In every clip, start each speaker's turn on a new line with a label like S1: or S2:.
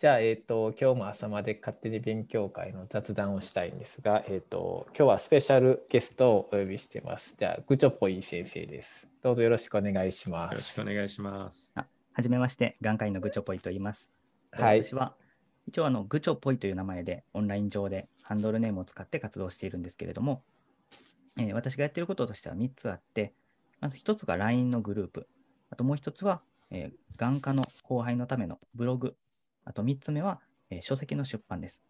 S1: じゃあ、えっ、と、今日も朝まで勝手に勉強会の雑談をしたいんですが、えっ、と、今日はスペシャルゲストをお呼びしてます。じゃあ、グチョポイ先生です。どうぞよろしくお願いしま
S2: よろし
S1: す。
S2: くお願いします。
S3: あはじめまして、眼科医のグチョポイと言います。
S1: はい
S3: 私は一応あのグチョポイという名前でオンライン上でハンドルネームを使って活動しているんですけれども、えー私がやっていることとしては3つあって、まず1つが LINE のグループ、あともう1つは、えー眼科の後輩のためのブログ、あと3つ目は、えー書籍の出版です。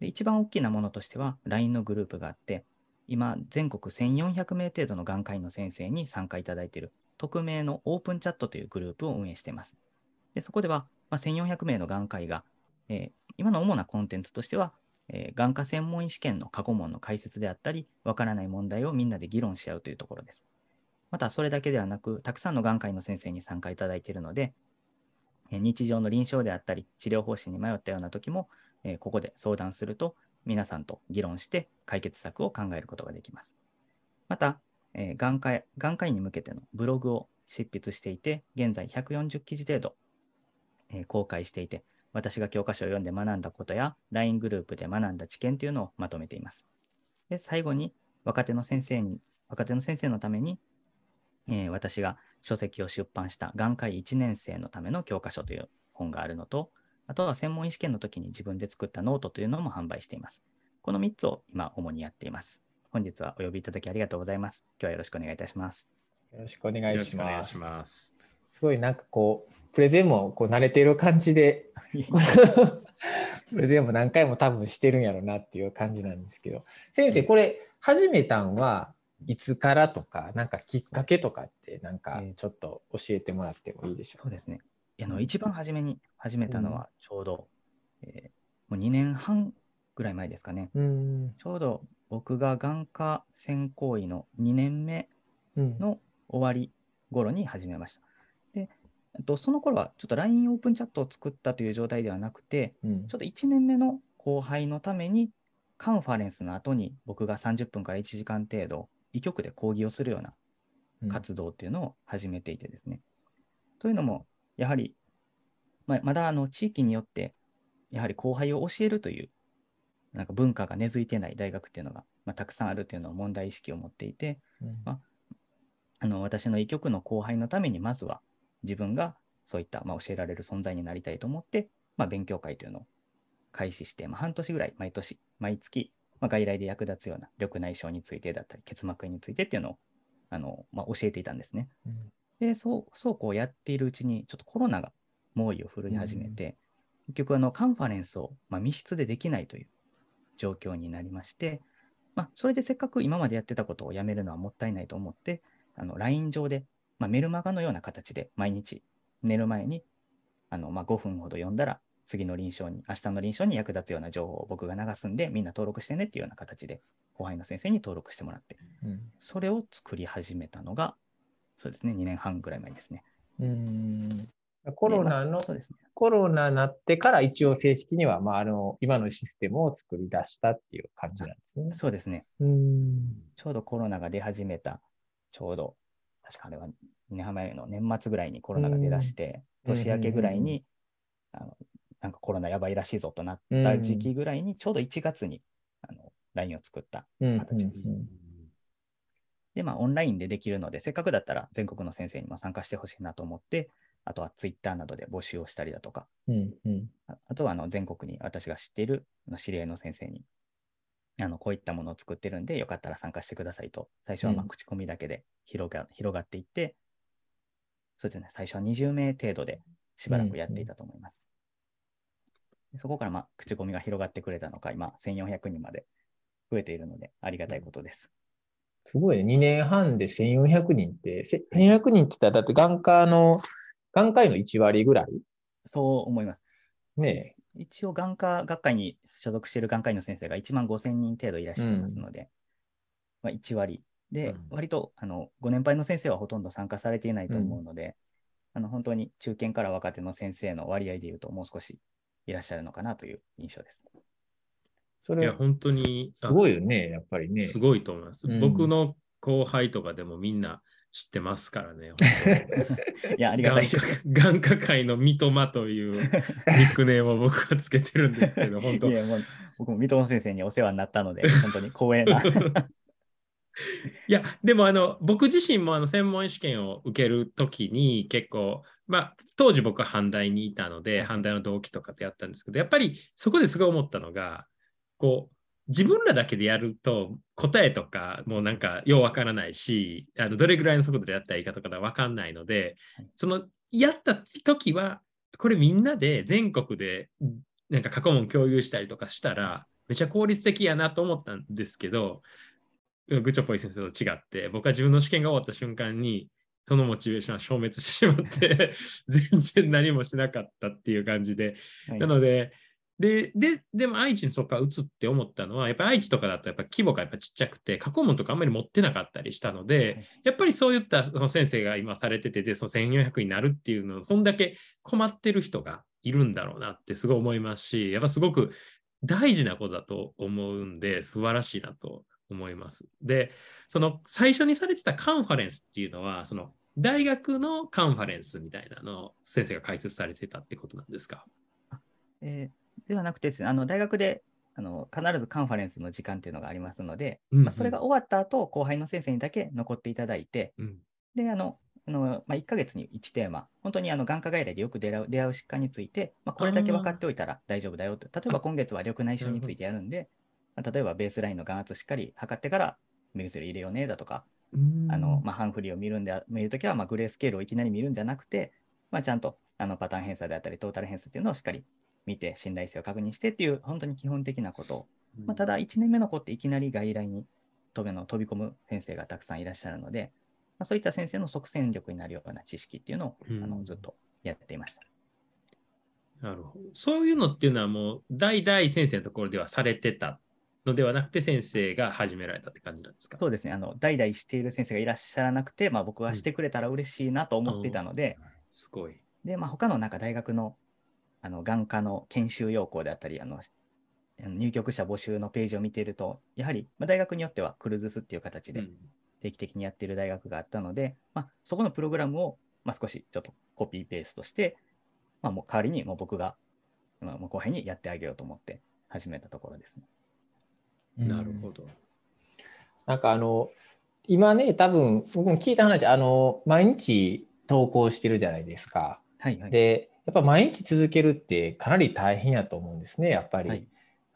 S3: で一番大きなものとしては LINE のグループがあって、今全国1400名程度の眼科医の先生に参加いただいている匿名のオープンチャットというグループを運営しています。でそこでは、まあ、1400名の眼科医が、えー今の主なコンテンツとしては、えー眼科専門医試験の過去問の解説であったり、わからない問題をみんなで議論し合うというところです。また、それだけではなく、たくさんの眼科医の先生に参加いただいているので、日常の臨床であったり、治療方針に迷ったような時も、えここで相談すると、皆さんと議論して解決策を考えることができます。また、え眼科眼科医に向けてのブログを執筆していて、現在140記事程度、え公開していて、私が教科書を読んで学んだことや、LINE グループで学んだ知見というのをまとめています。で、最後に、若手の先生に、若手の先生のために、え私が書籍を出版した眼科医1年生のための教科書という本があるのと、あとは専門医試験の時に自分で作ったノートというのも販売しています。この3つを今主にやっています。本日はお呼びいただきありがとうございます。今日はよろしくお願いいたします。
S1: よろしくお願いします。
S2: ます。
S1: すごいなんかこう、プレゼンもこう慣れている感じで、プレゼンも何回も多分してるんやろうなっていう感じなんですけど、先生、これ始めたんはいつからとか、なんかきっかけとかって、なんかちょっと教えてもらってもいいでしょ
S3: そうですね。あの一番初めに始めたのはちょうど、えーもう2年半ぐらい前ですかね。
S1: う。うん。
S3: ちょうど僕が眼科専攻医の2年目
S1: うん。
S3: の終わり頃に始めました。で、えっとその頃はちょっと LINE オープンチャットを作ったという状態ではなくて、
S1: うん
S3: ちょっと1年目の後輩のためにカンファレンスの後に僕が30分から1時間程度、医局で講義をするような
S1: うん
S3: 活動っていうのを始めていてですね。というのも、やはり、まあまだあの地域によって、やはり後輩を教えるというなんか文化が根付いてない大学っていうのが、まあ、たくさんあるというのを問題意識を持っていて、
S1: うん
S3: まあの私の医局の後輩のためにまずは自分がそういった、まあ、教えられる存在になりたいと思って、まあ、勉強会というのを開始して、まあ、半年ぐらい毎年、毎月、まあ、外来で役立つような緑内障についてだったり、結膜炎についてっていうのをあの、まあ、教えていたんですね。
S1: うん
S3: で、そう、そうこうやっているうちに、ちょっとコロナが猛威を振るい始めて、結局あの、カンファレンスを、まあ、密室でできないという状況になりまして、まあ、それでせっかく今までやってたことをやめるのはもったいないと思って、あの、LINE 上で、まあ、メルマガのような形で毎日寝る前に、あの、まあ、5分ほど読んだら、次の臨床に、明日の臨床に役立つような情報を僕が流すんで、みんな登録してねっていうような形で、後輩の先生に登録してもらって、
S1: うん
S3: それを作り始めたのが、そうですね、2年半ぐらい前ですね。
S1: うんコロナ
S3: でま
S1: の
S3: あそうですね。
S1: コロナになってから一応正式には、まあ、あの今のシステムを作り出したっていう感じなんですね。
S3: そうですね。
S1: うん
S3: ちょうどコロナが出始めた、ちょうど、確かあれは2年半前の年末ぐらいにコロナが出だして、
S1: うん
S3: 年明けぐらいに、あのなんかコロナやばいらしいぞとなった時期ぐらいに、ちょうど1月にあの LINE を作った
S1: うん
S3: 形です。で、まあ、オンラインでできるので、せっかくだったら全国の先生にも参加してほしいなと思って、あとは Twitter などで募集をしたりだとか、
S1: うんうん。
S3: ああとはあの全国に私が知っている知り合いの先生にあのこういったものを作ってるんで、よかったら参加してくださいと、最初はま口コミだけで広が,、広がっていって、そうですね、最初は20名程度でしばらくやっていたと思います。でそこからまあ口コミが広がってくれたのか、今1400人まで増えているので、ありがたいことです。
S1: すごいね。2年半で1400人って、せ1400人って言ったら、だって眼科の、眼科医の1割ぐらい？
S3: そう思います。
S1: ね
S3: 一応、眼科学会に所属している眼科医の先生が1万5000人程度いらっしゃいますので、まあ、1割。で、
S2: うん
S3: 割とあのご年配の先生はほとんど参加されていないと思うので、あの本当に中堅から若手の先生の割合でいうと、もう少しいらっしゃるのかなという印象です。
S1: それ
S2: いや、、本当に、あ
S1: すごいよね、やっぱりね。
S2: すごいと思います。
S1: うん
S2: 僕の後輩とかでもみんな知ってますからね。
S3: いや、ありがたいです。
S2: 眼科界の三笘というニックネームを僕はつけてるんですけど、本当。
S3: いや、もう僕も三笘先生にお世話になったので、本当に光栄な。
S2: いや、でもあの僕自身もあの専門試験を受けるときに結構、まあ、当時僕は阪大にいたので、阪大の同期とかでやったんですけど、やっぱりそこですごい思ったのが、こう、自分らだけでやると答えとかもうなんかようわからないしあのどれぐらいの速度でやったらいいかとかわかんないのでそのやった時はこれみんなで全国でなんか過去問共有したりとかしたらめちゃ効率的やなと思ったんですけどグチョポイ先生と違って僕は自分の試験が終わった瞬間にそのモチベーションは消滅してしまって 全然何もしなかったっていう感じで、はい、なのでで、で、でも愛知にそこから移って思ったのは、やっぱ愛知とかだとやっぱ規模がやっぱちっちゃくて、過去問とかあんまり持ってなかったりしたので、やっぱりそういったその先生が今されてて、で、その1400になるっていうのを、そんだけ困ってる人がいるんだろうなってすごい思いますし、やっぱすごく大事なことだと思うんで、素晴らしいなと思います。で、その最初にされてたカンファレンスっていうのは、その大学のカンファレンスみたいなのを先生が解説されてたってことなんですか？
S3: えーではなくてですね、あの大学であの必ずカンファレンスの時間っていうのがありますので、うんうん、まあ、それが終わった後後輩の先生にだけ残っていただいて、うん、であのあのまあ、1ヶ月に1テーマ、本当にあの眼科外来でよく出会う出会う疾患について、まあ、これだけ分かっておいたら大丈夫だよと。例えば今月は緑内障についてやるんで、まあ、例えばベースラインの眼圧しっかり測ってから目薬入れようねだとか、あのまあ、ハンフリーを見るんで見るときはまあグレースケールをいきなり見るんじゃなくて、まあ、ちゃんとあのパターン偏差であったりトータル偏差っていうのをしっかり見て信頼性を確認してっていう本当に基本的なこと、まあ、ただ1年目の子っていきなり外来に飛びの飛び込む先生がたくさんいらっしゃるので、まあ、そういった先生の即戦力になるような知識っていうのを、あのずっとやっていました。
S2: なるほど。そういうのっていうのはもう代々先生のところではされてたのではなくて先生が始められたって感じなんですか？
S3: そうですね。あの代々している先生がいらっしゃらなくて、まあ、僕はしてくれたら嬉しいなと思っていたので、うん、
S2: すごい。
S3: で、まあ、他のなんか大学のあの眼科の研修要項であったりあの入局者募集のページを見ているとやはり、まあ、大学によってはクルーズスっていう形で定期的にやっている大学があったので、うん、まあ、そこのプログラムを、まあ、少しちょっとコピーペーストして、まあ、もう代わりにもう僕が、まあ、後輩にやってあげようと思って始めたところですね。
S2: なるほど。
S1: なんかあの今ね多分僕も聞いた話あの毎日投稿してるじゃないですか。
S3: はいはい、
S1: でやっぱ毎日続けるってかなり大変やと思うんですね、やっぱり。はい、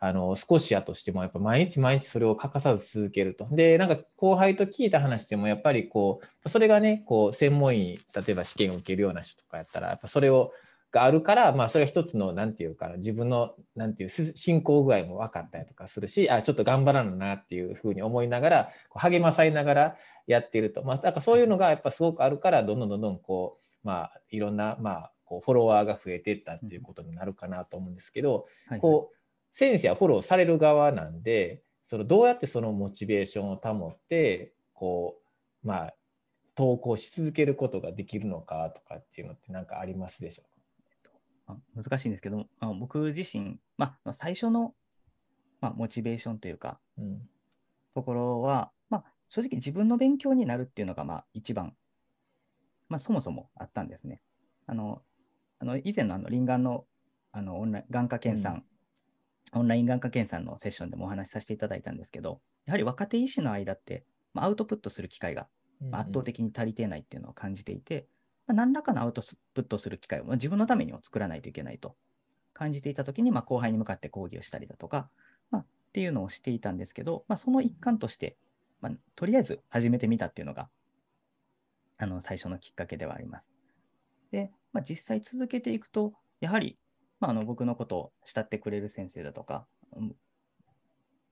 S1: あの少しやとしても、やっぱ毎日毎日それを欠かさず続けると。で、なんか後輩と聞いた話でも、やっぱりこう、それがね、こう専門医、例えば試験を受けるような人とかやったら、やっぱそれをがあるから、まあ、それが一つの、なんていうかな、自分の、なんていう、進行具合も分かったりとかするし、あ、ちょっと頑張らななっていうふうに思いながら、励まされながらやっていると。まあ、だからそういうのがやっぱすごくあるから、どんどんどんどん、こう、まあ、いろんな、まあ、こうフォロワーが増えていったっていうことになるかなと思うんですけど、はいはい、こう先生はフォローされる側なんでそのどうやってそのモチベーションを保ってこうまあ投稿し続けることができるのかとかっていうのって何かありますでしょ
S3: う？か難しいんですけどあ僕自身、まあ、最初の、まあ、モチベーションというか、うん、ところは、まあ、正直自分の勉強になるっていうのがまあ一番、まあ、そもそもあったんですね。あのあの以前のあの臨眼のあのオンライン眼科検査、うん、オンライン眼科検査のセッションでもお話しさせていただいたんですけど、やはり若手医師の間って、まあ、アウトプットする機会が圧倒的に足りてないっていうのを感じていて、まあ、何らかのアウトプットする機会を、まあ、自分のためにも作らないといけないと感じていたときに、まあ、後輩に向かって講義をしたりだとか、まあ、っていうのをしていたんですけど、まあ、その一環として、まあ、とりあえず始めてみたっていうのが、あの最初のきっかけではあります。で、まあ、実際続けていくと、やはり、まあ、あの僕のことを慕ってくれる先生だとか、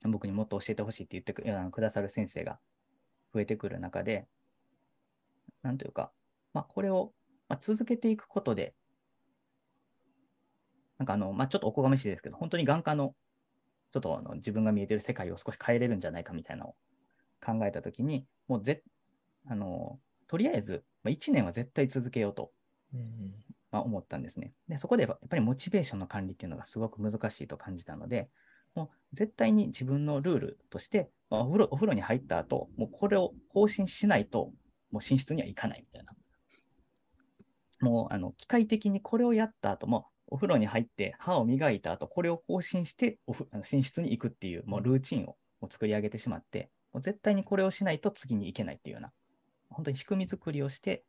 S3: 僕にもっと教えてほしいって言ってくださる先生が増えてくる中で、なんというか、まあ、これを、ま続けていくことで、なんかあの、まあ、ちょっとおこがましいですけど、本当に眼科の、ちょっとあの自分が見えてる世界を少し変えれるんじゃないかみたいなのを考えたときに、もうぜあの、とりあえず、まあ、1年は絶対続けようとまあ、思ったんですね。で、そこでやっぱりモチベーションの管理っていうのがすごく難しいと感じたので、もう絶対に自分のルールとして、まあ、お風呂お風呂に入った後、もうこれを更新しないと、もう寝室には行かないみたいな。もうあの機械的にこれをやった後も、お風呂に入って歯を磨いた後、これを更新しておふあの寝室に行くっていうもうルーチンをもう作り上げてしまって、もう絶対にこれをしないと次に行けないっていうような、本当に仕組み作りをして、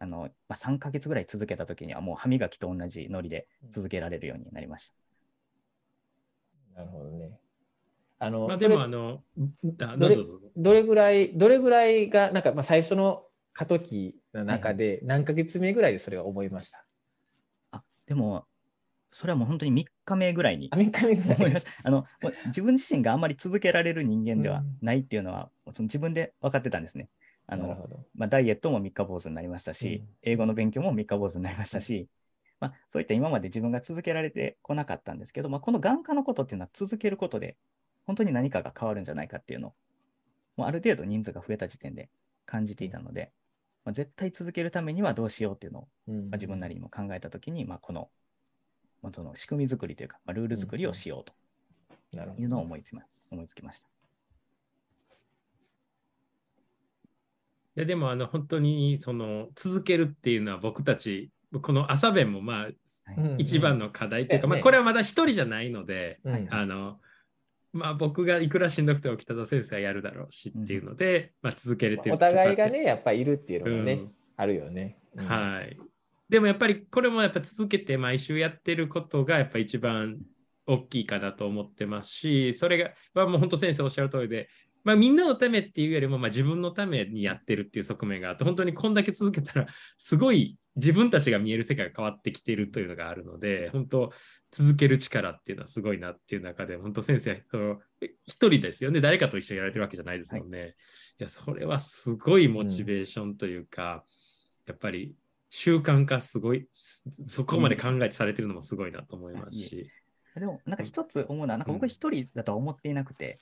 S3: あのまあ、3ヶ月ぐらい続けた時にはもう歯磨きと同じノリで続けられるようになりました。
S1: なるほどね。あの、
S2: まあ、でもあの、あ
S1: どれ
S2: ど
S1: れぐらい、どれぐらいが、なんか、まあ、最初の過渡期の中で、何ヶ月目ぐらいでそれは思いました？
S3: あでも、それはもう本当に3日目ぐらいに思いました。あの自分自身があんまり続けられる人間では
S1: うん
S3: ないっていうのは、その自分で分かってたんですね。あの。まあ、ダイエットも三日坊主になりましたし、
S1: うん
S3: 英語の勉強も三日坊主になりましたし、まあ、そういった今まで自分が続けられてこなかったんですけど、まあ、この眼科のことっていうのは続けることで、本当に何かが変わるんじゃないかっていうのを、もうある程度人数が増えた時点で感じていたので、まあ、絶対続けるためにはどうしようっていうのを、
S1: うん
S3: まあ、自分なりにも考えたときに、まあ、この、まあ、その仕組み作りというか、まあ、ルール作りをしようというのを思いつきま思いつきました。
S2: いやでもあの本当にその続けるっていうのは僕たちこの朝弁もまあ一番の課題というか、まあ、これはまだ一人じゃないので、
S1: うん。
S2: あのまあ、僕がいくらしんどくても北田先生はやるだろうしっていうので、まあ、続けれてる
S1: お互いがね、やっぱりいるっていうのがね、
S2: うん
S1: あるよね。うん
S2: はい。でもやっぱりこれもやっぱ続けて毎週やってることがやっぱ一番大きいかなと思ってますし、それが、まあ、もう本当先生おっしゃる通りで、まあ、みんなのためっていうよりも、まあ、自分のためにやってるっていう側面があって、本当にこんだけ続けたら、すごい自分たちが見える世界が変わってきてるというのがあるので、本当続ける力っていうのはすごいなっていう中で、本当先生、その一人ですよね、誰かと一緒にやられてるわけじゃないですもんね。い、や、それはすごいモチベーションというか、やっぱり習慣化すごい、そこまで考えてされてるのもすごいなと思いますし。
S3: でも、なんか一つ思うのは、なんか
S2: うん。
S3: 僕一人だとは思っていなくて、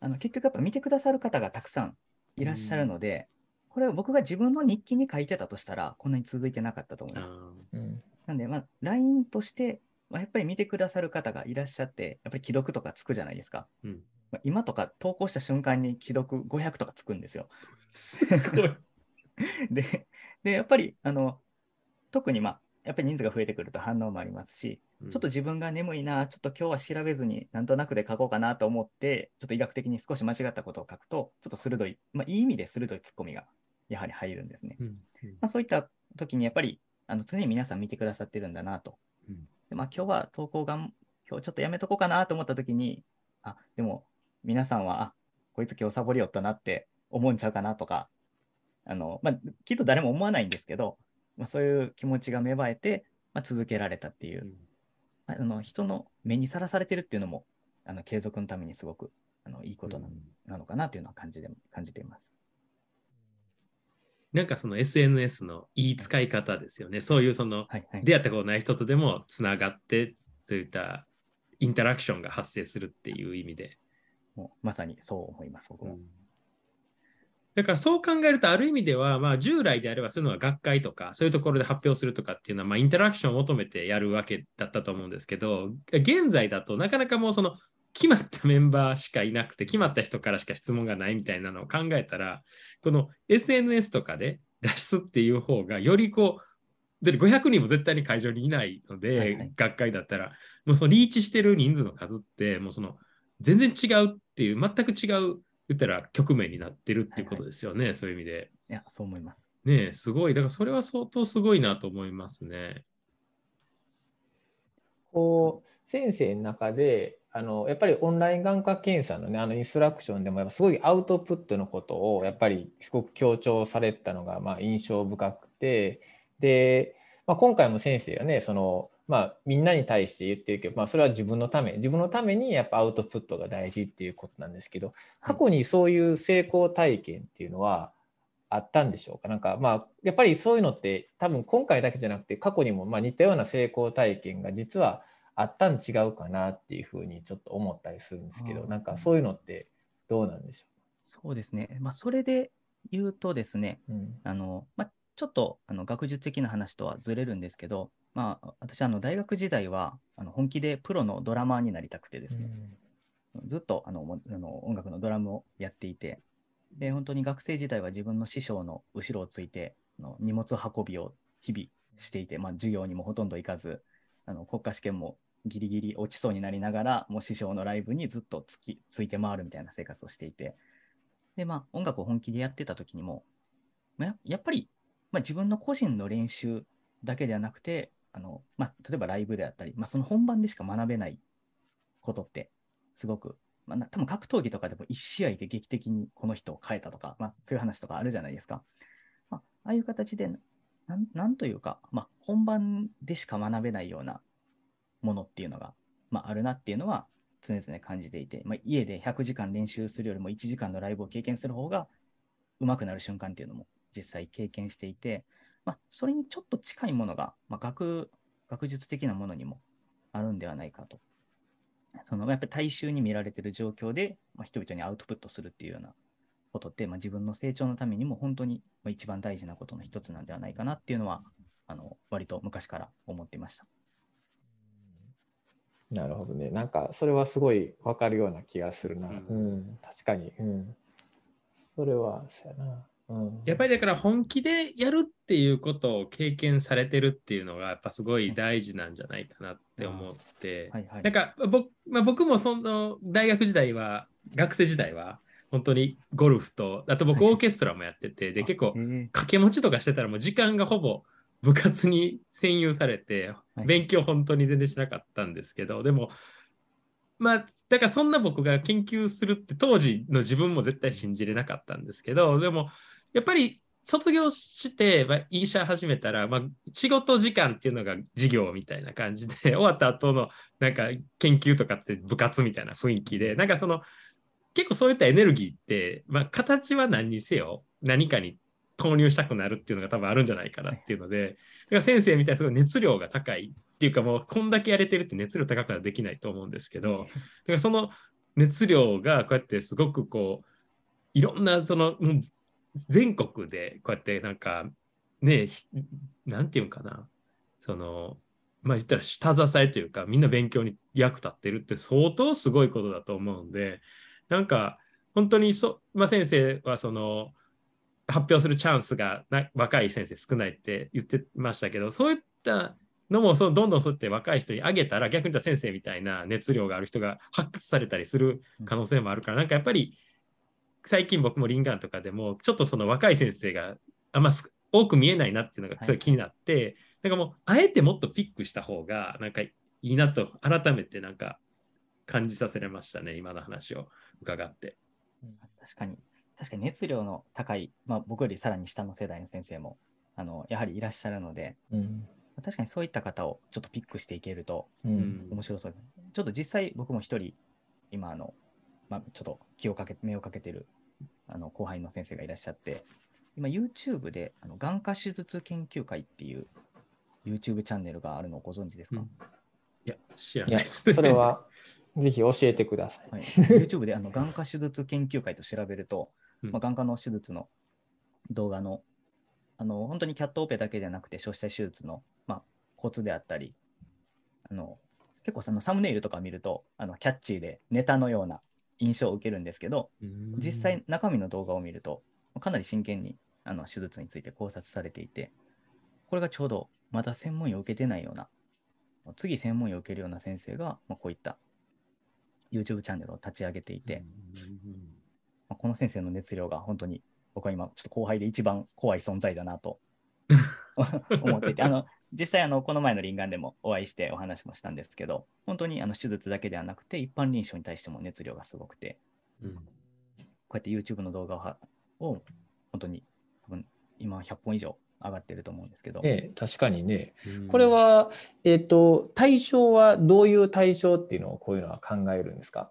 S3: あの結局やっぱ見てくださる方がたくさんいらっしゃるので、これを僕が自分の日記に書いてたとしたら、こんなに続いてなかったと思い
S2: あ
S3: ます。
S2: ー
S1: うん
S3: なんで、まあ、LINE として、まあ、やっぱり見てくださる方がいらっしゃって、やっぱり既読とかつくじゃないですか。
S2: うん、
S3: まあ、今とか投稿した瞬間に既読500とかつくんですよ。
S2: すごい。
S3: で、でやっぱりあの特に、まあ、やっぱり人数が増えてくると反応もありますし、ちょっと自分が眠いな、ちょっと今日は調べずになんとなくで書こうかなと思って、ちょっと医学的に少し間違ったことを書くと、ちょっと鋭い、まあ、いい意味で鋭いツッコミがやはり入るんですね。
S2: うん、うん
S3: まあ、そういった時にやっぱりあの常に皆さん見てくださってるんだなと。
S2: うん
S3: でまあ、今日は投稿がん、今日ちょっとやめとこうかなと思った時に、あでも皆さんは、あこいつ今日サボりよったなって思うんちゃうかなとか、あのまあ、きっと誰も思わないんですけど、まあ、そういう気持ちが芽生えて、まあ、続けられたっていうう、
S2: ん
S3: まああの人の目にさらされてるっていうのもあの継続のためにすごくあのいいことな,、なのかなというのは感じで感じています。
S2: なんかその SNS のいい使い方ですよね。そういうその
S3: はいはい、
S2: 出会ったことない人とでもつながって、そういったインタラクションが発生するっていう意味で。
S3: もうまさにそう思います、僕も。
S2: だからそう考えると、ある意味では、まあ、従来であればそういうのは学会とか、そういうところで発表するとかっていうのは、まあ、インタラクションを求めてやるわけだったと思うんですけど、現在だとなかなかもうその決まったメンバーしかいなくて、決まった人からしか質問がないみたいなのを考えたら、この SNS とかで出すっていう方が、よりこう、だって500人も絶対に会場にいないので、
S3: はいはい
S2: 学会だったら、もうそのリーチしてる人数の数って、もうその全然違うっていう、全く違う、言ったら局面になってるっていうことですよね、そういう意味で。
S3: いや、そう思います。
S2: ねえ、すごい。だからそれは相当すごいなと思いますね。
S1: こう先生の中であのやっぱりオンライン眼科検査のねあのインストラクションでもやっぱすごいアウトプットのことをやっぱりすごく強調されてたのがまあ印象深くてで、まあ、今回も先生はねそのまあみんなに対して言ってるけど、まあ、それは自分のため自分のためにやっぱアウトプットが大事っていうことなんですけど過去にそういう成功体験っていうのはあったんでしょうか？なんかまあやっぱりそういうのって多分今回だけじゃなくて過去にもまあ似たような成功体験が実はあったん違うかなっていうふうにちょっと思ったりするんですけどなんかそういうのってどうなんでしょ
S3: そうですね。まあ、それで言うとですね、
S1: う、うん。
S3: あのまあ、ちょっとあの学術的な話とはずれるんですけど、まあ、私あの大学時代はあの本気でプロのドラマーになりたくてですね、ずっとあのもあの音楽のドラムをやっていて、で、本当に学生時代は自分の師匠の後ろをついて、あの荷物運びを日々していて、まあ、授業にもほとんど行かず、あの国家試験もギリギリ落ちそうになりながら、もう師匠のライブにずっとつきついて回るみたいな生活をしていて、で、まあ、音楽を本気でやってた時にも、まあ、やっぱり、まあ、自分の個人の練習だけではなくて、あのまあ、例えばライブであったり、まあ、その本番でしか学べないことって、すごく、まあ、な多分格闘技とかでも1試合で劇的にこの人を変えたとか、まあ、そういう話とかあるじゃないですか。まあ、ああいう形で、ななんというか、まあ、本番でしか学べないようなものっていうのが、まあ、あるなっていうのは常々感じていて、まあ、家で100時間練習するよりも1時間のライブを経験する方が上手くなる瞬間っていうのも実際経験していて、まあ、それにちょっと近いものが、まあ、学学術的なものにもあるんではないかと。そのやっぱり大衆に見られてる状況で、まあ、人々にアウトプットするっていうようなことって、まあ、自分の成長のためにも本当に一番大事なことの一つなんではないかなっていうのはあの割と昔から思っていました。
S1: なるほどね。なんかそれはすごいわかるような気がするな。う
S2: うんん、
S1: 確かに。うん。それは、そうやな。うん、
S2: やっぱりだから本気でやるっていうことを経験されてるっていうのがやっぱすごい大事なんじゃないかなって思って、
S3: はいはい
S2: なんか僕,、まあ、僕もその大学時代は学生時代は本当にゴルフとあと僕
S3: はい
S2: オーケストラもやっててで結構掛け持ちとかしてたらもう時間がほぼ部活に占有されて
S3: はい。
S2: 勉強本当に全然しなかったんですけどでもまあだからそんな僕が研究するって当時の自分も絶対信じれなかったんですけどでもやっぱり卒業して、まあ、医者始めたら、まあ、仕事時間っていうのが授業みたいな感じで 終わった後のなんか研究とかって部活みたいな雰囲気でなんかその結構そういったエネルギーって、まあ、形は何にせよ何かに投入したくなるっていうのが多分あるんじゃないかなっていうので、だから先生みたいにすごい熱量が高いっていうかもうこんだけやれてるって熱量高くはできないと思うんですけど、だからその熱量がこうやってすごくこういろんなそのうん全国でこうやってなんかねひなんていうんかなそのまあ言ったら下支えというかみんな勉強に役立ってるって相当すごいことだと思うんでなんか本当にそ、まあ、先生はその発表するチャンスがな若い先生少ないって言ってましたけどそういったのもそうどんどんそうやって若い人にあげたら逆に言ったら先生みたいな熱量がある人が発掘されたりする可能性もあるから、なんかやっぱり最近僕もリンガンとかでもちょっとその若い先生があんます多く見えないなっていうのが気になって、なんかもうあえてもっとピックした方がなんかいいなと改めてなんか感じさせられましたね今の話を伺って。
S3: 確かに、確かに熱量の高い、まあ、僕よりさらに下の世代の先生もあのやはりいらっしゃるので、
S1: うん。
S3: 確かにそういった方をちょっとピックしていけると
S1: う。
S2: うんん
S3: 面白そうです。ちょっと実際僕も一人、今あの、まあ、ちょっと気をかけ、目をかけてるあの後輩の先生がいらっしゃって、今 YouTube であの眼科手術研究会っていう YouTube チャンネルがあるのをご存知ですか、
S2: うんいや知らないですね。
S1: それは、ぜひ教えてください。
S3: はい、YouTube であの眼科手術研究会と調べると、
S2: うん
S3: まあ、眼科の手術の動画のあの本当にキャットオペだけではなくて消死体手術の、まあ、コツであったりあの結構そのサムネイルとか見るとあのキャッチーでネタのような印象を受けるんですけど
S2: うん。
S3: 実際中身の動画を見るとかなり真剣にあの手術について考察されていてこれがちょうどまだ専門医を受けてないような次専門医を受けるような先生が、まあ、こういった YouTube チャンネルを立ち上げていて、まあ、この先生の熱量が本当に僕は今ちょっと後輩で一番怖い存在だなと 思っていてあの実際あのこの前の臨眼でもお会いしてお話もしたんですけど本当にあの手術だけではなくて一般臨床に対しても熱量がすごくて
S2: うん。
S3: こうやって YouTube の動画をはを本当に多分今100本以上上がってると思うんですけど、
S1: ね、確かにね。
S2: うん。
S1: これは、えっ、と、対象はどういう対象っていうのをこういうのは考えるんですか？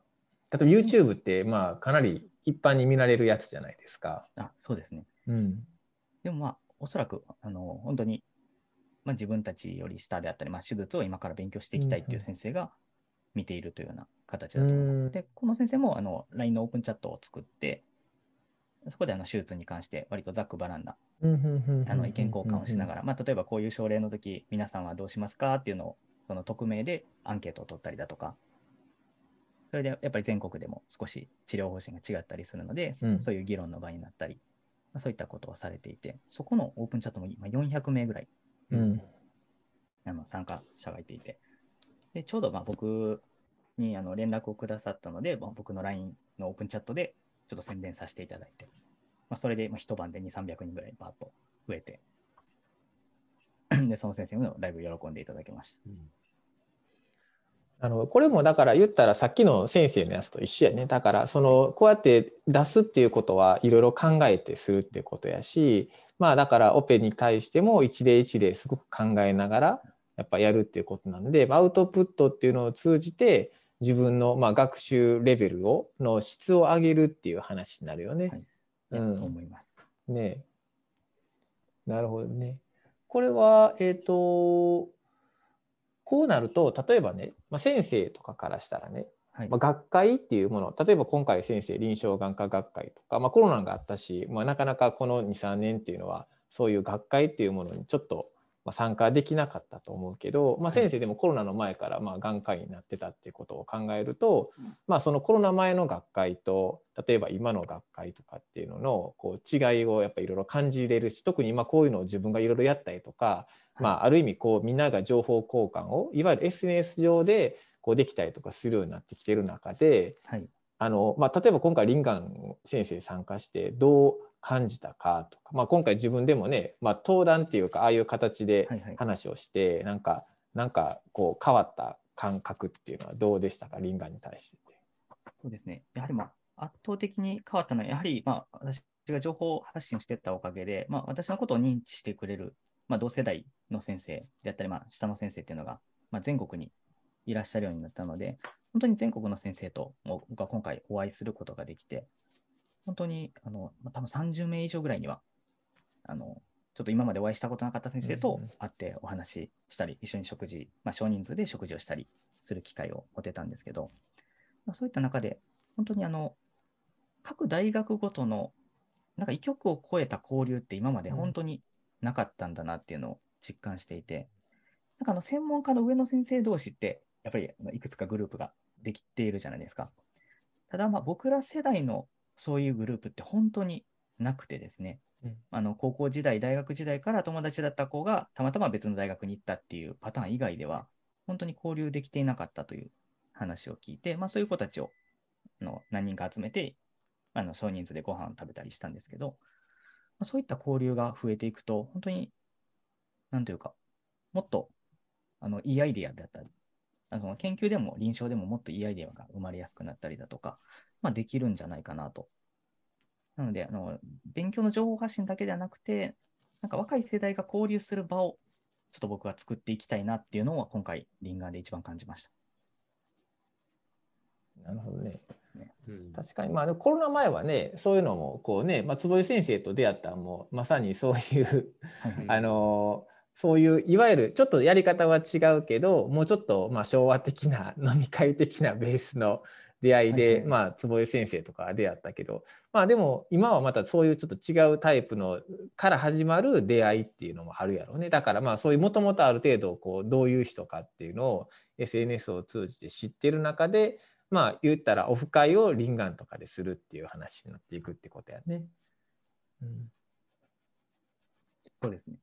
S1: 例えば YouTube って、まあ、かなり一般に見られるやつじゃないですか。
S3: あそうですね
S1: うん。
S3: でもまあおそらくあの本当に、まあ、自分たちより下であったり、まあ、手術を今から勉強していきたいっていう先生が見ているというような形だと思います。
S1: うん
S3: でこの先生もあの LINE のオープンチャットを作ってそこであの手術に関して割とざっくばらんなあの意見交換をしなが
S1: ら。
S3: ら、まあ、例えばこういう症例の時皆さんはどうしますかっていうのをその匿名でアンケートを取ったりだとかそれでやっぱり全国でも少し治療方針が違ったりするので、
S1: うん。
S3: そういう議論の場になったり、まあそういったことをされていて、そこのオープンチャットも今400名ぐらい
S1: うん。
S3: あの参加者がいていて、でちょうどまあ僕にあの連絡をくださったので、まあ、僕の LINE のオープンチャットでちょっと宣伝させていただいて、まあ、それでまあ一晩で2、300人ぐらいバーッと増えて、で、その先生もだいぶ喜んでいただきました。
S1: あのこれもだから言ったらさっきの先生のやつと一緒やねだからそのこうやって出すっていうことはいろいろ考えてするってことやしまあだからオペに対しても一例一例すごく考えながらやっぱやるっていうことなんでアウトプットっていうのを通じて自分のまあ学習レベルをの質を上げるっていう話になるよね。
S3: はいそう思います。
S1: ねえなるほどね。これは、えっ、と、こうなると、例えばね、まあ、先生とかからしたらね、
S3: はい。
S1: まあ、学会っていうもの、例えば今回先生、臨床眼科学会とか、まあ、コロナがあったし、まあ、なかなかこの2、3年っていうのは、そういう学会っていうものにちょっとまあ参加できなかったと思うけど、まあ、先生でもコロナの前からまあ眼科医になってたっていうことを考えると、まあ、そのコロナ前の学会と例えば今の学会とかっていうののこう違いをやっぱりいろいろ感じれるし特に今こういうのを自分がいろいろやったりとか、まあ、ある意味こうみんなが情報交換をいわゆる SNS 上でこうできたりとかするようになってきてる中で
S3: はい。
S1: あの、まあ、例えば今回リンガン先生参加してどう感じたかとか、まあ、今回自分でもね、まあ、登壇っていうかああいう形で
S3: はいはい
S1: 話をして、なんかなんかこう変わった感覚っていうのはどうでしたかリンガンに対してって。
S3: そうですね。やはり、まあ、圧倒的に変わったのは、やはり、まあ、私が情報発信をしてたおかげで、まあ、私のことを認知してくれる、まあ、同世代の先生であったり、まあ、下の先生っていうのが、まあ、全国にいらっしゃるようになったので、本当に全国の先生ともが今回お会いすることができて、本当に、あの、まあ、多分30名以上ぐらいには、あの、ちょっと今までお会いしたことなかった先生と会ってお話ししたり、一緒に食事、まあ、少人数で食事をしたりする機会を持てたんですけど、まあ、そういった中で、本当にあの、各大学ごとの、なんか異曲を超えた交流って今まで本当になかったんだなっていうのを実感していて、なんかあの専門家の上の先生同士って、やっぱりいくつかグループができているじゃないですか。ただ、まあ僕ら世代のそういうグループって本当になくてですね、
S1: うん。
S3: あの高校時代、大学時代から友達だった子がたまたま別の大学に行ったっていうパターン以外では、本当に交流できていなかったという話を聞いて、まあ、そういう子たちをあの何人か集めて、あの少人数でご飯を食べたりしたんですけど、まあ、そういった交流が増えていくと、本当に、なんというか、もっとあのいいアイデアだったり、あの研究でも臨床でももっといいアイデアが生まれやすくなったりだとか、まあ、できるんじゃないかなと。なのであの、勉強の情報発信だけではなくて、なんか若い世代が交流する場をちょっと僕は作っていきたいなっていうのを今回、リンガーで一番感じました。
S1: なるほどね。
S2: うん
S1: 確かにまあコロナ前はねそういうのもこうね、まあ、坪井先生と出会ったのもまさにそういう あのそういういわゆるちょっとやり方は違うけどもうちょっとまあ昭和的な飲み会的なベースの出会いで、
S3: はいはい
S1: まあ坪井先生とかは出会ったけどまあでも今はまたそういうちょっと違うタイプのから始まる出会いっていうのもあるやろうねだからまあそういうもともとある程度こうどういう人かっていうのを SNS を通じて知ってる中でまあ言ったらオフ会をリンガンとかでするっていう話になっていくってことやね。うん
S3: そうですね。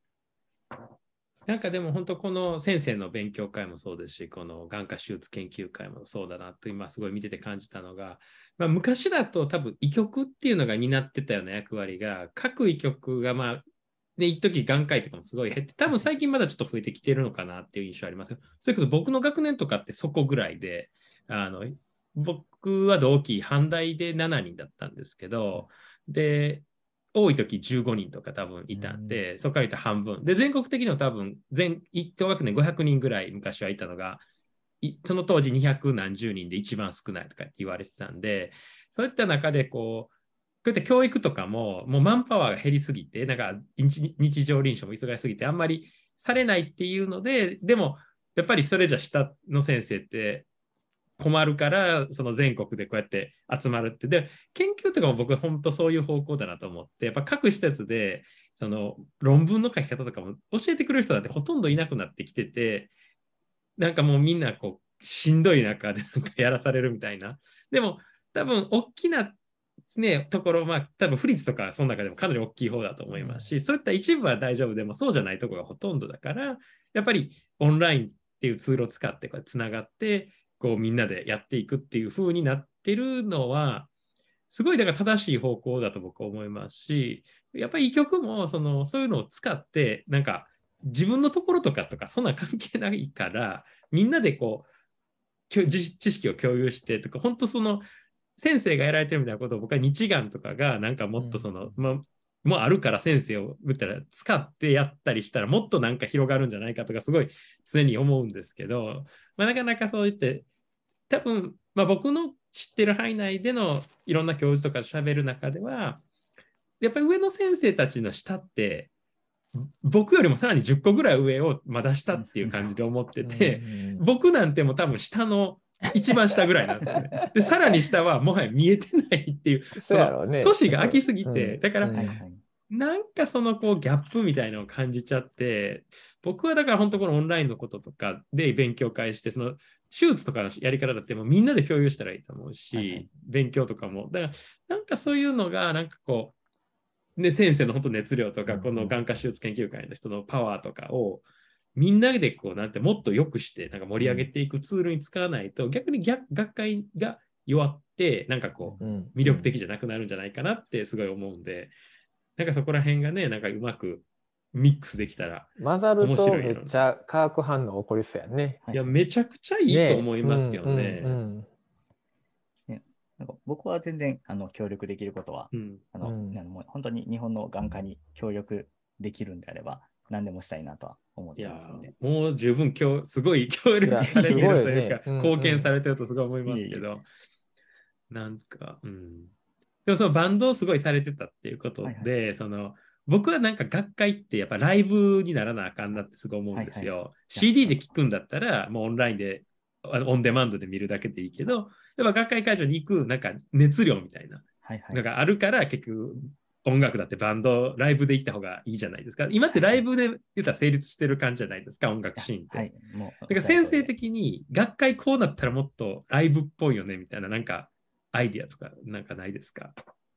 S2: なんかでも本当この先生の勉強会もそうですし、この眼科手術研究会もそうだなと今すごい見てて感じたのが、まあ、昔だと多分医局っていうのが担ってたような役割が、各医局がまあ、で、一時眼科医とかもすごい減って、多分最近まだちょっと増えてきてるのかなっていう印象あります。それこそ僕の学年とかってそこぐらいで、あの僕は同期、阪大で7人だったんですけど、で、多い時15人とか多分いたんで、そこから言ったら半分。で、全国的には多分、全、一学年500人ぐらい昔はいたのが、いその当時200何十人で一番少ないとかって言われてたんで、そういった中でこう、こういった教育とかも、もうマンパワーが減りすぎて、なんか日日常臨床も忙しすぎて、あんまりされないっていうので、でも、やっぱりそれじゃ下の先生って困るから、その全国でこうやって集まるって。で、研究とかも僕は本当そういう方向だなと思って、やっぱ各施設で、その論文の書き方とかも教えてくれる人だってほとんどいなくなってきてて、なんかもうみんなこうしんどい中で なんかやらされるみたいな。でも多分大きなね、ところ、まあ、多分フリッツとかその中でもかなり大きい方だと思いますし、そういった一部は大丈夫でもそうじゃないところがほとんどだから、やっぱりオンラインっていうツールを使ってこうつながって、こうみんなでやっていくっていう風になってるのは、すごいだから正しい方向だと僕は思いますし、やっぱり医局もそのそういうのを使って、なんか自分のところとかとかそんな関係ないから、みんなでこう、知知識を共有してとか、本当その先生がやられてるみたいなことを僕は日眼とかがなんかもっとその、まあもうあるから先生を見たら使ってやったりしたらもっとなんか広がるんじゃないかとかすごい常に思うんですけど、まあ、なかなかそう言って多分、まあ、僕の知ってる範囲内でのいろんな教授とか喋る中ではやっぱり上の先生たちの下って僕よりもさらに10個ぐらい上をまだ下っていう感じで思ってて、
S1: うん
S2: 僕なんてもう多分下の一番下ぐらいなんですよね。で、さらに下はもはや見えてないっていう、
S1: そう
S2: が空きすぎて、
S1: うん。
S2: だから。なんかそのこうギャップみたいのを感じちゃって、僕はだから本当このオンラインのこととかで勉強会して、その手術とかのやり方だってもうみんなで共有したらいいと思うし、
S3: はいはい。
S2: 勉強とかも。だからなんかそういうのがなんかこう、ね、先生の本当熱量とか、
S1: うん
S2: この眼科手術研究会の人のパワーとかをみんなでこうなんてもっと良くしてなんか盛り上げていくツールに使わないと、逆に逆学会が弱ってなんかこう
S1: うん。
S2: 魅力的じゃなくなるんじゃないかなってすごい思うんで、なんかそこら辺がね、なんかうまくミックスできたら、
S1: 混ざると
S2: 面白いよ
S1: めっちゃ化学反応起こりそうやね。
S3: はい。
S2: いや、めちゃくちゃいいと思いますけどね。
S1: うんうん。
S3: なんか僕は全然あの協力できることは、
S2: うん。
S3: あの
S1: うん。
S3: もう本当に日本の眼科に協力できるんであれば、何でもしたいなとは思ってますので。
S2: もう十分今日すごい協力されてるというか、
S1: ね。うん
S2: 貢献されてるとすごい思いますけど、なんか、うん。でもそのバンドをすごいされてたっていうことで、
S3: はい
S2: その僕はなんか学会ってやっぱライブにならなあかんなってすごい思うんですよ。
S3: は
S2: CD で聞くんだったらもうオンラインであのオンデマンドで見るだけでいいけど、やっぱ学会会場に行くなんか熱量みたいな
S3: はいはい
S2: の。があるから結局音楽だってバンド、ライブで行った方がいいじゃないですか。今ってライブで言ったら成立してる感じじゃないですか、音楽シーンって。
S3: はい。
S2: だから先生的に学会こうなったらもっとライブっぽいよねみたいななんかアイディアとかなんかないですか？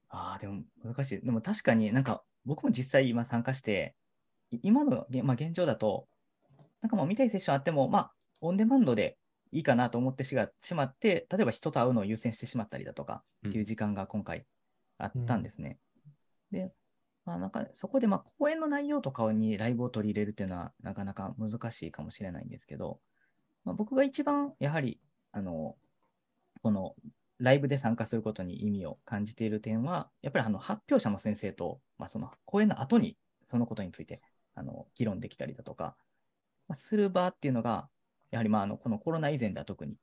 S3: ああ、でも難しい。でも確かになんか僕も実際今参加して、い今の、げまあ、現状だと、なんかもう見たいセッションあっても、まあ、オンデマンドでいいかなと思ってしまって、例えば人と会うのを優先してしまったりだとかっていう時間が今回あったんですね。で、まあ、なんかそこでまあ講演の内容とかにライブを取り入れるっていうのはなかなか難しいかもしれないんですけど、まあ、僕が一番やはり、あの、このライブで参加することに意味を感じている点は、やっぱりあの発表者の先生と、まあ、その講演の後にそのことについてあの議論できたりだとか、まあ、する場っていうのが、やはりまああのこのコロナ以前では特に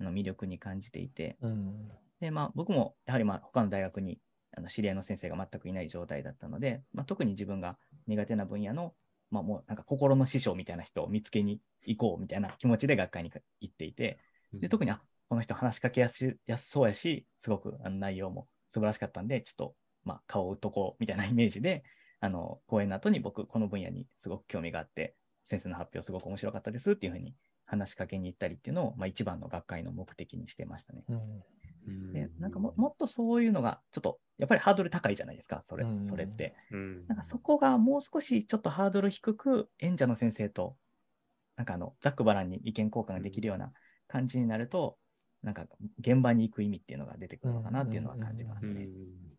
S3: あの魅力に感じていて、
S1: うん。
S3: でまあ、僕もやはりまあ他の大学にあの知り合いの先生が全くいない状態だったので、まあ、特に自分が苦手な分野の、まあ、もうなんか心の師匠みたいな人を見つけに行こうみたいな気持ちで学会に行っていて、で特にあこの人話しかけやすやすそうやし、すごくあの内容も素晴らしかったんで、ちょっと、まあ、顔を打っとこうみたいなイメージで、あの講演の後に僕、この分野にすごく興味があって、先生の発表すごく面白かったですっていうふうに話しかけに行ったりっていうのを、まあ、一番の学会の目的にしてましたね。
S1: うん
S2: うん
S3: でなんかももっとそういうのが、ちょっとやっぱりハードル高いじゃないですか、それ
S1: うん
S3: それって。
S2: うん
S3: なんかそこがもう少しちょっとハードル低く、演者の先生と、なんかあの、ざっくばらんに意見交換ができるような感じになると、なんか現場に行く意味っていうのが出てくるのかなっていうのは感じますね。
S2: うん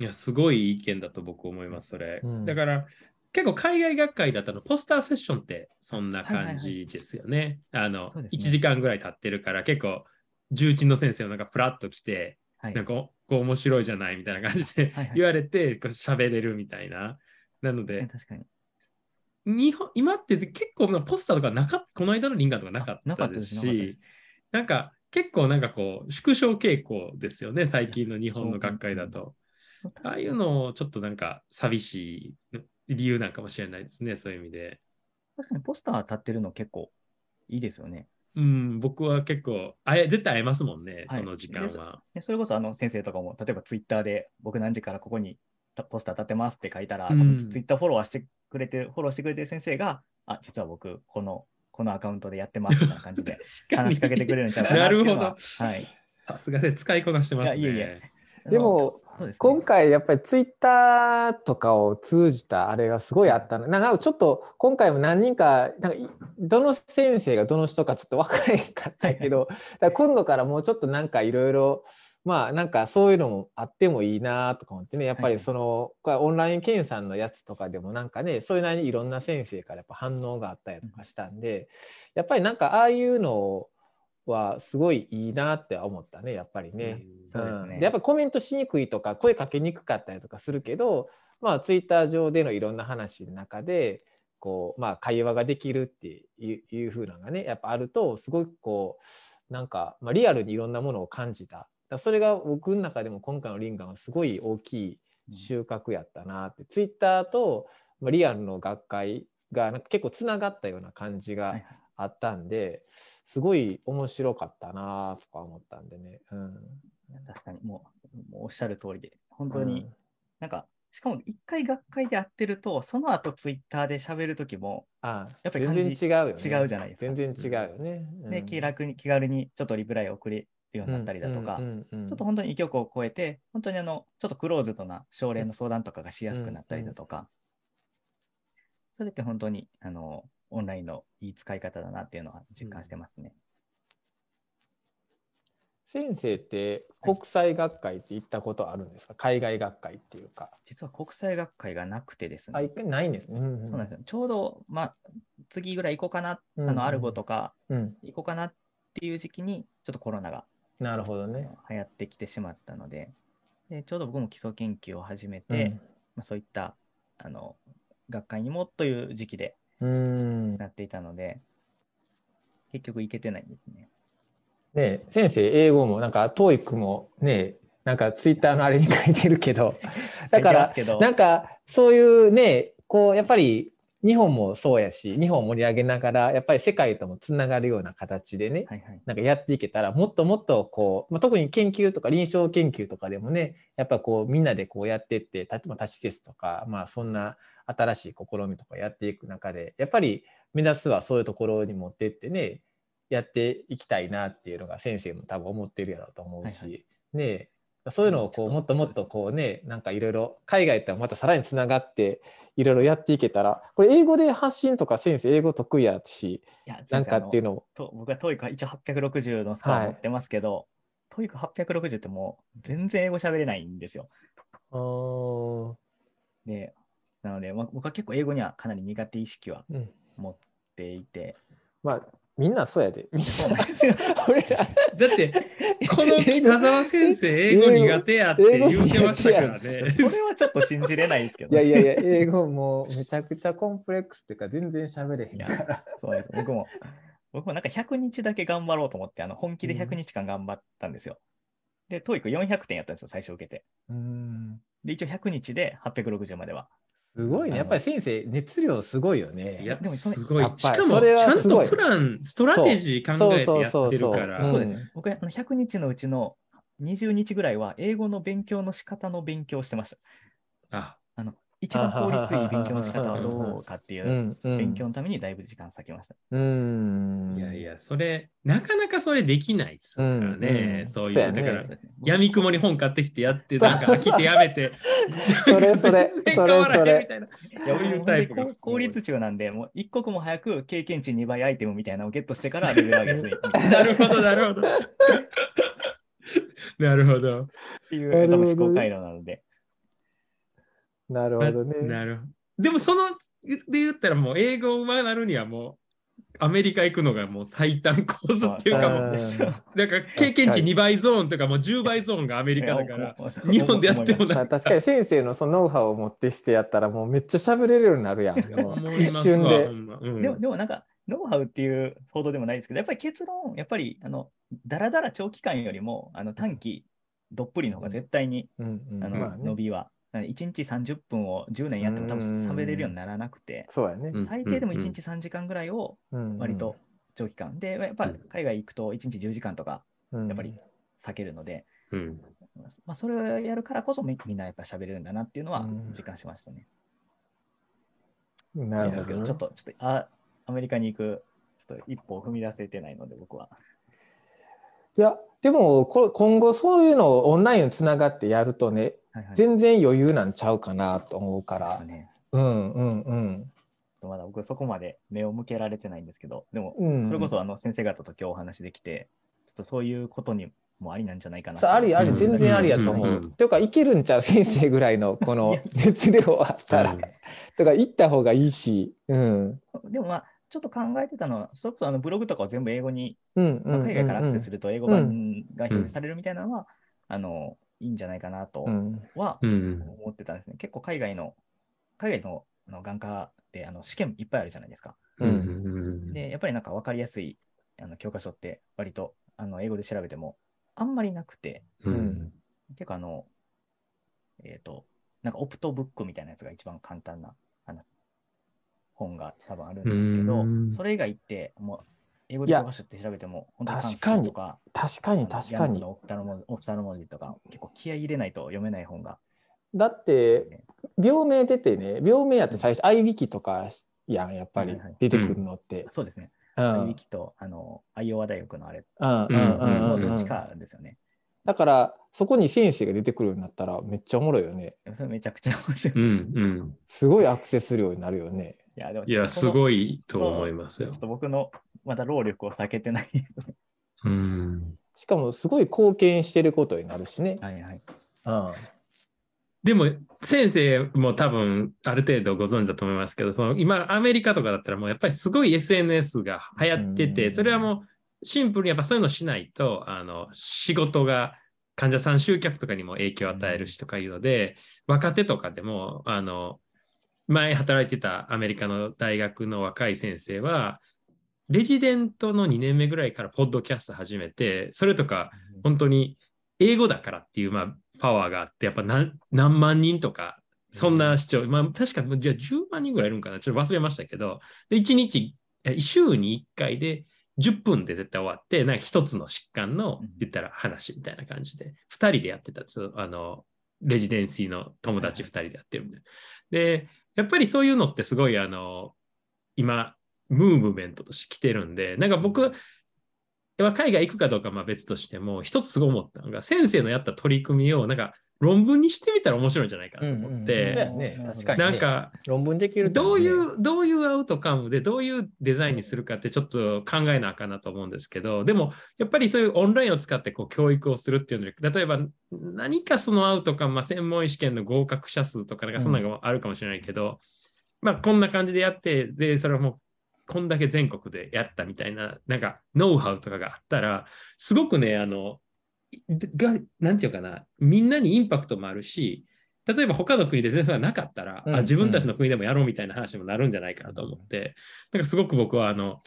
S2: いや、すごい意見だと僕思います、それ。
S1: うん
S2: だから、結構海外学会だったらポスターセッションってそんな感じですよね。あの、
S3: ね
S2: 1時間ぐらい経ってるから結構重鎮の先生をなんかフラッと来て、
S3: はい。
S2: なんかこう面白いじゃないみたいな感じで
S3: はいはい
S2: 言われてこう喋れるみたいな。なので。日本今って結構ポスターとかなかっこの間のリンガーとかなか
S3: な
S2: ったで
S3: すす、なかったで
S2: し
S3: す。、
S2: なんか結構なんかこう縮小傾向ですよね、最近の日本の学会だと。ああいうのをちょっとなんか寂しい理由なんかもしれないですね、そういう意味で。
S3: 確かにポスター立ってるの結構いいですよね。
S2: うん、僕は結構、あえ絶対会えますもんね、
S3: はい
S2: その時間は。
S3: でそれこそあの先生とかも、例えばツイッターで僕何時からここにたポスター立ってますって書いたら、
S2: うん
S3: ツイッターフォローはしてくれてる、フォローしてくれてる先生が、あ、実は僕、この、このアカウントでやってますみたいな感じで 話しかけてくれるんちゃうかなっていうのは。い。
S2: さすがで使いこなしてますね。
S3: いやいえいえ
S1: でも、
S3: ね
S1: 今回やっぱりツイッターとかを通じたあれがすごいあったの。なんかちょっと今回も何人か、なんかいどの先生がどの人かちょっと分からへんかったけど、今度からもうちょっとなんかいろいろ、まあなんかそういうのもあってもいいなとか思ってね、やっぱりその、これオンライン検査のやつとかでもなんかね、それなりにいろんな先生からやっぱ反応があったりとかしたんで、やっぱりなんかああいうのはすごいいいなって思ったね、やっぱりね。
S3: そうですね。
S1: ん。やっぱコメントしにくいとか声かけにくかったりとかするけど、まあ、ツイッター上でのいろんな話の中でこう、まあ、会話ができるっていういう風なのがねやっぱあるとすごくこうなんか、まあ、リアルにいろんなものを感じただそれが僕の中でも今回のリンガンはすごい大きい収穫やったなって、ツイッターと、まあ、リアルの学会がなんか結構つながったような感じがあったんで、すごい面白かったなとか思ったんでね。うん。
S3: 確かにもう、もうおっしゃる通りで、本当に、
S1: うん。
S3: なんか、しかも一回学会で会ってると、その後ツイッターで喋るときも、
S1: あ
S3: やっぱり
S1: 全然違うよね。
S3: 違うじゃないですか。
S1: 全然違うよね。
S3: ね、気楽に、気軽にちょっとリプライを送れるようになったりだとか、
S1: うんうんうんうん
S3: ちょっと本当に異曲を超えて、本当にあの、ちょっとクローズドな症例の相談とかがしやすくなったりだとか、それって本当に、あの、オンラインのいい使い方だなっていうのは実感してますね。
S1: 先生って国際学会って行ったことあるんですか？海外学会っていうか。
S3: 実は国際学会がなくてです
S1: あ、
S3: ね、
S1: 一回ないんですね。うん
S3: そうなんですよ。ちょうど、まあ、次ぐらい行こうかな、あ
S1: うんうん
S3: の、アルゴとか
S1: うん。
S3: 行こうかなっていう時期に、ちょっとコロナが
S1: なるほどね。
S3: 流行ってきてしまったので、でちょうど僕も基礎研究を始めて、まあ、そういったあの学会にもという時期で
S1: うん。うん。
S3: なっていたので、結局行けてないんですね。
S1: ね先生、英語もなんか TOEIC もね、なんかツイッターのあれに書いてるけど、だからなんかそういうね、こうやっぱり日本もそうやし、日本を盛り上げながら、やっぱり世界ともつながるような形でね、
S3: はいはい。
S1: なんかやっていけたらもっともっとこう、まあ、特に研究とか臨床研究とかでもねやっぱこうみんなでこうやってって例えば多施設とか、まあ、そんな新しい試みとかやっていく中でやっぱり目指すはそういうところに持ってってねやっていきたいなっていうのが先生も多分思ってるやろうと思うし、
S3: はい
S1: ねそういうのをこうもっともっとこうねなんかいろいろ海外とはまたさらにつながっていろいろやっていけたらこれ英語で発信とか先生英語得意やしなんかっていう
S3: の
S1: のを
S3: と僕は TOEIC は一応860のスコア
S1: はい。
S3: 持ってますけど、TOEIC860 ってもう全然英語喋れないんですよ。で、なので、まあ、僕は結構英語にはかなり苦手意識は
S1: うん。
S3: 持っていて、
S1: まあ、みんなそうやで。みんな
S3: なんですよ。
S1: 俺ら。
S2: だって、この北沢先生、英語苦手やって言ってましたから
S3: それ
S2: ね。
S3: はちょっと信じれないですけど、
S1: いやいやいや、英語もうめちゃくちゃコンプレックスっていうか、全然喋れへんから。
S3: そうです。僕も、僕もなんか100日だけ頑張ろうと思って、あの本気で
S1: うん
S3: 100日間頑張ったんですよ。で、TOEIC400 点やったんですよ、最初受けて。
S1: うん。
S3: で、一応100日で860までは。
S1: すごいね。やっぱり先生、熱量すごいよね。
S2: いや、
S3: でもそれ
S2: すごい
S1: やっ。ぱり
S2: しかも、
S1: それ
S2: ちゃんとプラン、ストラテジー考えてやってるから。
S1: そう
S3: そうです。僕はあの100日のうちの20日ぐらいは英語の勉強の仕方の勉強をしてました。
S2: あ、
S3: 一番効率いい勉強の仕方はどうかっていう。勉強のためにだいぶ時間割きました。
S1: うん。
S2: いやいや、それ、なかなかそれできないですからね。そういう、だから
S3: そう、ですね
S2: 闇雲に本買ってきてやって、なんか飽きてやめて、
S1: それそれ
S2: 全然変わら
S1: それ
S2: みたいな。そういうタイプ
S3: 効率中なんで、もう一刻も早く経験値2倍アイテムみたいなのをゲットしてからレベル上げするみたいな
S2: るほど、なるほど。なるほど。
S3: っていう多分思考回路なので。
S1: なるほどね。
S2: なるほど。でも、その、で言ったらもう英語を上なるにはもう、アメリカ行くのがもう最短コースっていうかもう、
S1: うん
S2: なんか経験値2倍ゾーンとかもう10倍ゾーンがアメリカだから、日
S3: 日
S2: 本でやってもな
S1: まあ確かに先生のそのノウハウを持ってしてやったらもうめっちゃ喋れるようになるやん。一瞬で。
S3: でも、でもなんか、ノウハウっていう報道でもないですけど、やっぱり結論、やっぱり、あの、だらだら長期間よりも、あの短期、どっぷりの方が絶対に、あの伸びは、1日30分を10年やっても多分
S1: うん。
S3: 喋れるようにならなくて、
S1: そうやね。
S2: うん。
S3: 最低でも1日3時間ぐらいを
S1: うん。
S3: 割と長期間。で、やっぱ
S2: うん。
S3: 海外行くと1日10時間とか
S1: うん。
S3: やっぱり避けるので、
S2: うん。
S3: まあ、それをやるからこそみみんなやっぱ喋れるんだなっていうのは
S1: うん。
S3: 実感しましたね。
S1: なるほどね。
S3: ですけど、ちょっと、ちょっとあ、アメリカに行くちょっと一歩を踏み出せてないので、僕は。
S1: いや、でもこ今後そういうのをオンラインをつながってやるとね、
S3: はいはい、
S1: 全然余裕なんちゃうかなと思うから。
S3: ね、
S1: うんうんうん。
S3: まだ僕そこまで目を向けられてないんですけど、でも、
S1: うん
S3: それこそあの先生方と今日お話できて、ちょっとそういうことにもありなんじゃないかな
S1: ありあり、
S2: うん
S1: 全然ありやと思う。
S2: うんうんうん
S1: というか、いけるんちゃう先生ぐらいのこの 熱量あったら。
S2: うん
S1: とか、行った方がいいし。うん。
S3: でもまあ、ちょっと考えてたのは、それこそあのブログとかを全部英語に、
S1: うんうんうんうん。
S3: まあ海外からアクセスすると英語版が表示されるみたいなのは、あのいいんじゃないかなと
S1: うん。
S3: は
S2: うん。
S3: 思ってたんですね。結構海外の、海外のあの眼科ってあの試験いっぱいあるじゃないですか。
S1: う。
S2: うんん。
S3: で、やっぱりなんか分かりやすいあの教科書って割とあの英語で調べてもあんまりなくて、
S2: う
S1: うんん。
S3: 結構あの、えっ、と、なんかオプトブックみたいなやつが一番簡単なあの本が多分あるんですけど
S2: う、ん
S3: それ以外ってもう英語で教科書って調べても、
S1: 確かに確かに確かに。
S3: オプタルモジーとか、結構気合い入れないと読めない本が。
S1: だって、病名出てね、病名やって最初、合いびきとかやん、やっぱり出てくるのって。
S3: そうですね。
S1: うん。
S3: アイ
S1: うん
S3: ウィキと、あの、アイオワ大学のあれ、どっちかですよね。
S1: だから、そこに先生が出てくるようになったら、めっちゃおもろいよね。
S3: それめちゃくちゃ面白い。
S1: すごいアクセス量になるよね。
S3: や、でも
S2: いや、す
S3: い
S2: ごいと思いますよ
S3: ちょっ。と僕のまだ労力を避けてない。
S2: うん。
S1: しかも、すごい貢献してることになるしね。
S3: はいはい。
S1: うん。
S2: でも先生も多分ある程度ご存知だと思いますけどその今アメリカとかだったらもうやっぱりすごい SNS が流行って
S1: うん
S2: てそれはもうシンプルにやっぱそういうのしないとあの仕事が患者さん集客とかにも影響を与えるしとかいうので若手とかでもあの前働いてたアメリカの大学の若い先生はレジデントの2年目ぐらいからポッドキャスト始めてそれとか本当に英語だからっていう、まあ、パワーがあって、やっぱ何何万人とか、そんな視聴、まあ確か、じゃあ10万人ぐらいいるんかな、ちょっと忘れましたけど、で、1日、え週に1回で10分で絶対終わって、なんか一つの疾患の
S3: うん
S2: 言ったら話みたいな感じで、2人でやってたんですよ。あの、レジデンシーの友達2人でやってるみたいな。で、やっぱりそういうのってすごい、あの、今、ムーブメントとして来てるんで、なんか僕、まあ海外行くかどうかはまあ別としても、一つすごい思ったのが、先生のやった取り組みをなんか論文にしてみたら面白いんじゃないかなと思っ
S1: うんうんうん。そう
S2: て、
S1: やね。確かにね。
S2: なんか
S1: 論文できると
S2: どうい
S1: ね。
S2: う、どういうアウトカムでどういうデザインにするかってちょっと考えなあかんなと思うんですけど、でもやっぱりそういうオンラインを使ってこう教育をするっていうので、例えば何かそのアウトカム、まあ、専門医試験の合格者数とかなんかそんなのがあるかもしれないけど、まあこんな感じでやって、で、それはもうこんだけ全国でやったみたいな、なんかノウハウとかがあったら、すごくね、あの、が、なんていうかな、みんなにインパクトもあるし、例えば他の国で全然それがなかったら、
S1: うん
S2: あ自分たちの国でもやろうみたいな話にもなるんじゃないかなと思って、なんかすごく僕はあの、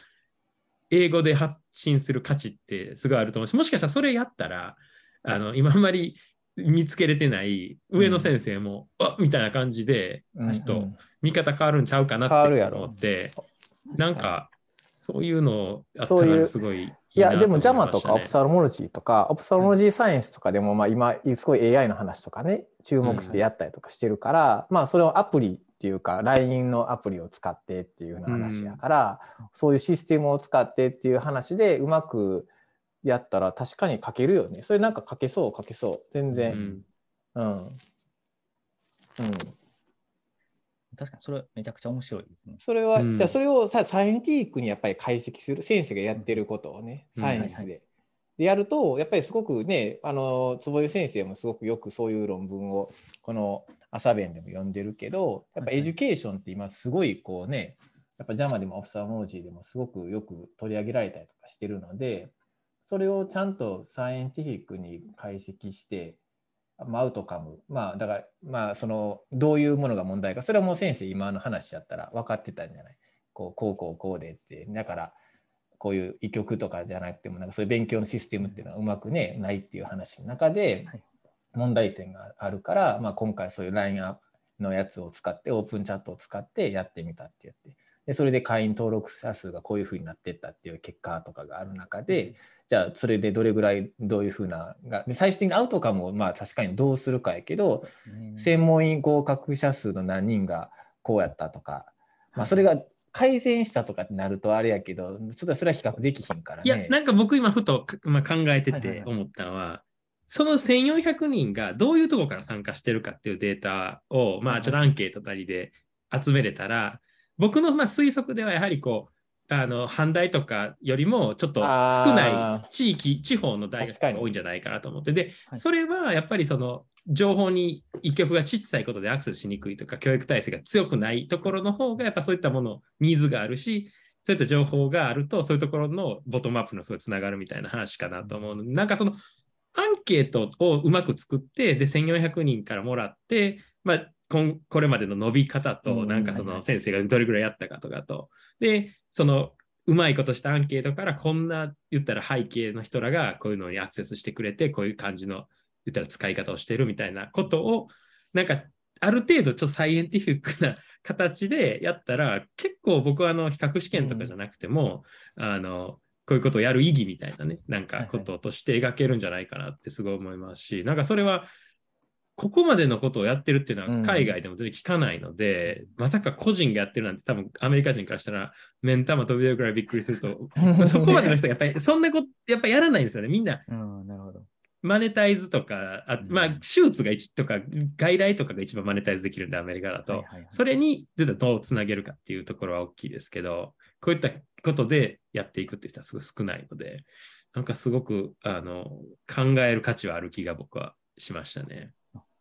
S2: 英語で発信する価値ってすごいあると思うし、もしかしたらそれやったら、あの、今あんまり見つけれてない上野先生も、あみたいな感じで、
S1: うん
S2: ちょっと見方変わるんちゃうかなって思って、なんか、そういうのあったらすごいい
S1: や、でも JAMA とかオプサルモロジーとか、オプサルモロジーサイエンスとかでも、まあ今、すごい AI の話とかね、注目してやったりとかしてるから、まあそれをアプリっていうか、LINE のアプリを使ってっていうような話やから、そういうシステムを使ってっていう話でうまくやったら確かに書けるよね。それなんか書けそう、書けそう。全
S2: う
S1: 然。
S2: ん
S1: うん。うん。
S3: 確かにそれめちゃくちゃ面白いですね。
S1: それは、
S2: うん。
S1: じゃあそれをさ scientific にやっぱり解析する先生がやってることをね、
S2: うん。
S1: サイエンスで。
S3: はいは
S1: でやるとやっぱりすごくねあの坪井先生もすごくよくそういう論文をこの朝弁でも読んでるけどやっぱ education って今すごいこうねやっぱ JAMA でも Ophthalmology でもすごくよく取り上げられたりとかしてるのでそれをちゃんとサイエンティフィックに解析してまあアウトカムまあだからまあそのどういうものが問題か。それはもう先生今の話やったら分かってたんじゃない？こうこうこうこうでって。だからこういう医局とかじゃなくてもなんかそういう勉強のシステムっていうのはうまくねないっていう話の中で
S3: はい。
S1: 問題点があるから、まあ、今回そういう LINE のやつを使ってオープンチャットを使ってやってみたって言ってでそれで会員登録者数がこういうふうになってったっていう結果とかがある中でじゃあそれでどれぐらいどういうふうながで最終的にアウトカムをまあ確かにどうするかやけど
S3: ね。
S1: 専門医合格者数の何人がこうやったとか、まあ、それが改善したとかってなるとあれやけど、ちょっとそれは比較できひんからね。
S2: いや、なんか僕今ふと、まあ、考えて
S3: はいはいはい。
S2: て思ったのは、その1400人がどういうところから参加してるかっていうデータを、まあ、ちょっとアンケートなりで集めれたら、僕のまあ推測ではやはりこう、あの阪大とかよりもちょっと少な
S1: あ
S2: い地域、地方の大学が多いんじゃないかなと思って、で、
S3: はい。
S2: それはやっぱりその情報に一極が小さいことでアクセスしにくいとか、教育体制が強くないところの方が、やっぱそういったもの、ニーズがあるし、そういった情報があると、そういうところのボトムアップのすごいつながるみたいな話かなと思うの。で、なんかそのアンケートをうまく作って、で、1400人からもらって、まあ、こんこれまでの伸び方と、なんかその先生がどれぐらいやったかとかと、で、そのうまいことしたアンケートからこんな言ったら背景の人らがこういうのにアクセスしてくれて、こういう感じの言ったら使い方をしてるみたいなことを、なんかある程度ちょっとサイエンティフィックな形でやったら、結構僕はあの比較試験とかじゃなくても、あの、こういうことをやる意義みたいなね、なんかこととして描けるんじゃないかなってすごい思いますし、なんかそれは、ここまでのことをやってるっていうの
S1: うん
S2: は海外でも全然聞かないので、まさか個人がやってるなんて多分アメリカ人からしたら目ん玉飛び出るぐらいびっくりすると、そこまでの人がやっぱりそんなことやっぱやらないんですよね。みんな
S3: うん、なるほど。
S2: マネタイズとか、あ
S3: うん
S2: まあ手術が一とか外来とかが一番マネタイズできるんでアメリカだと、
S3: はいはいはい
S2: それに絶対どうつなげるかっていうところは大きいですけど、こういったことでやっていくっていう人はすごい少ないので、なんかすごくあの考える価値はある気が僕はしましたね。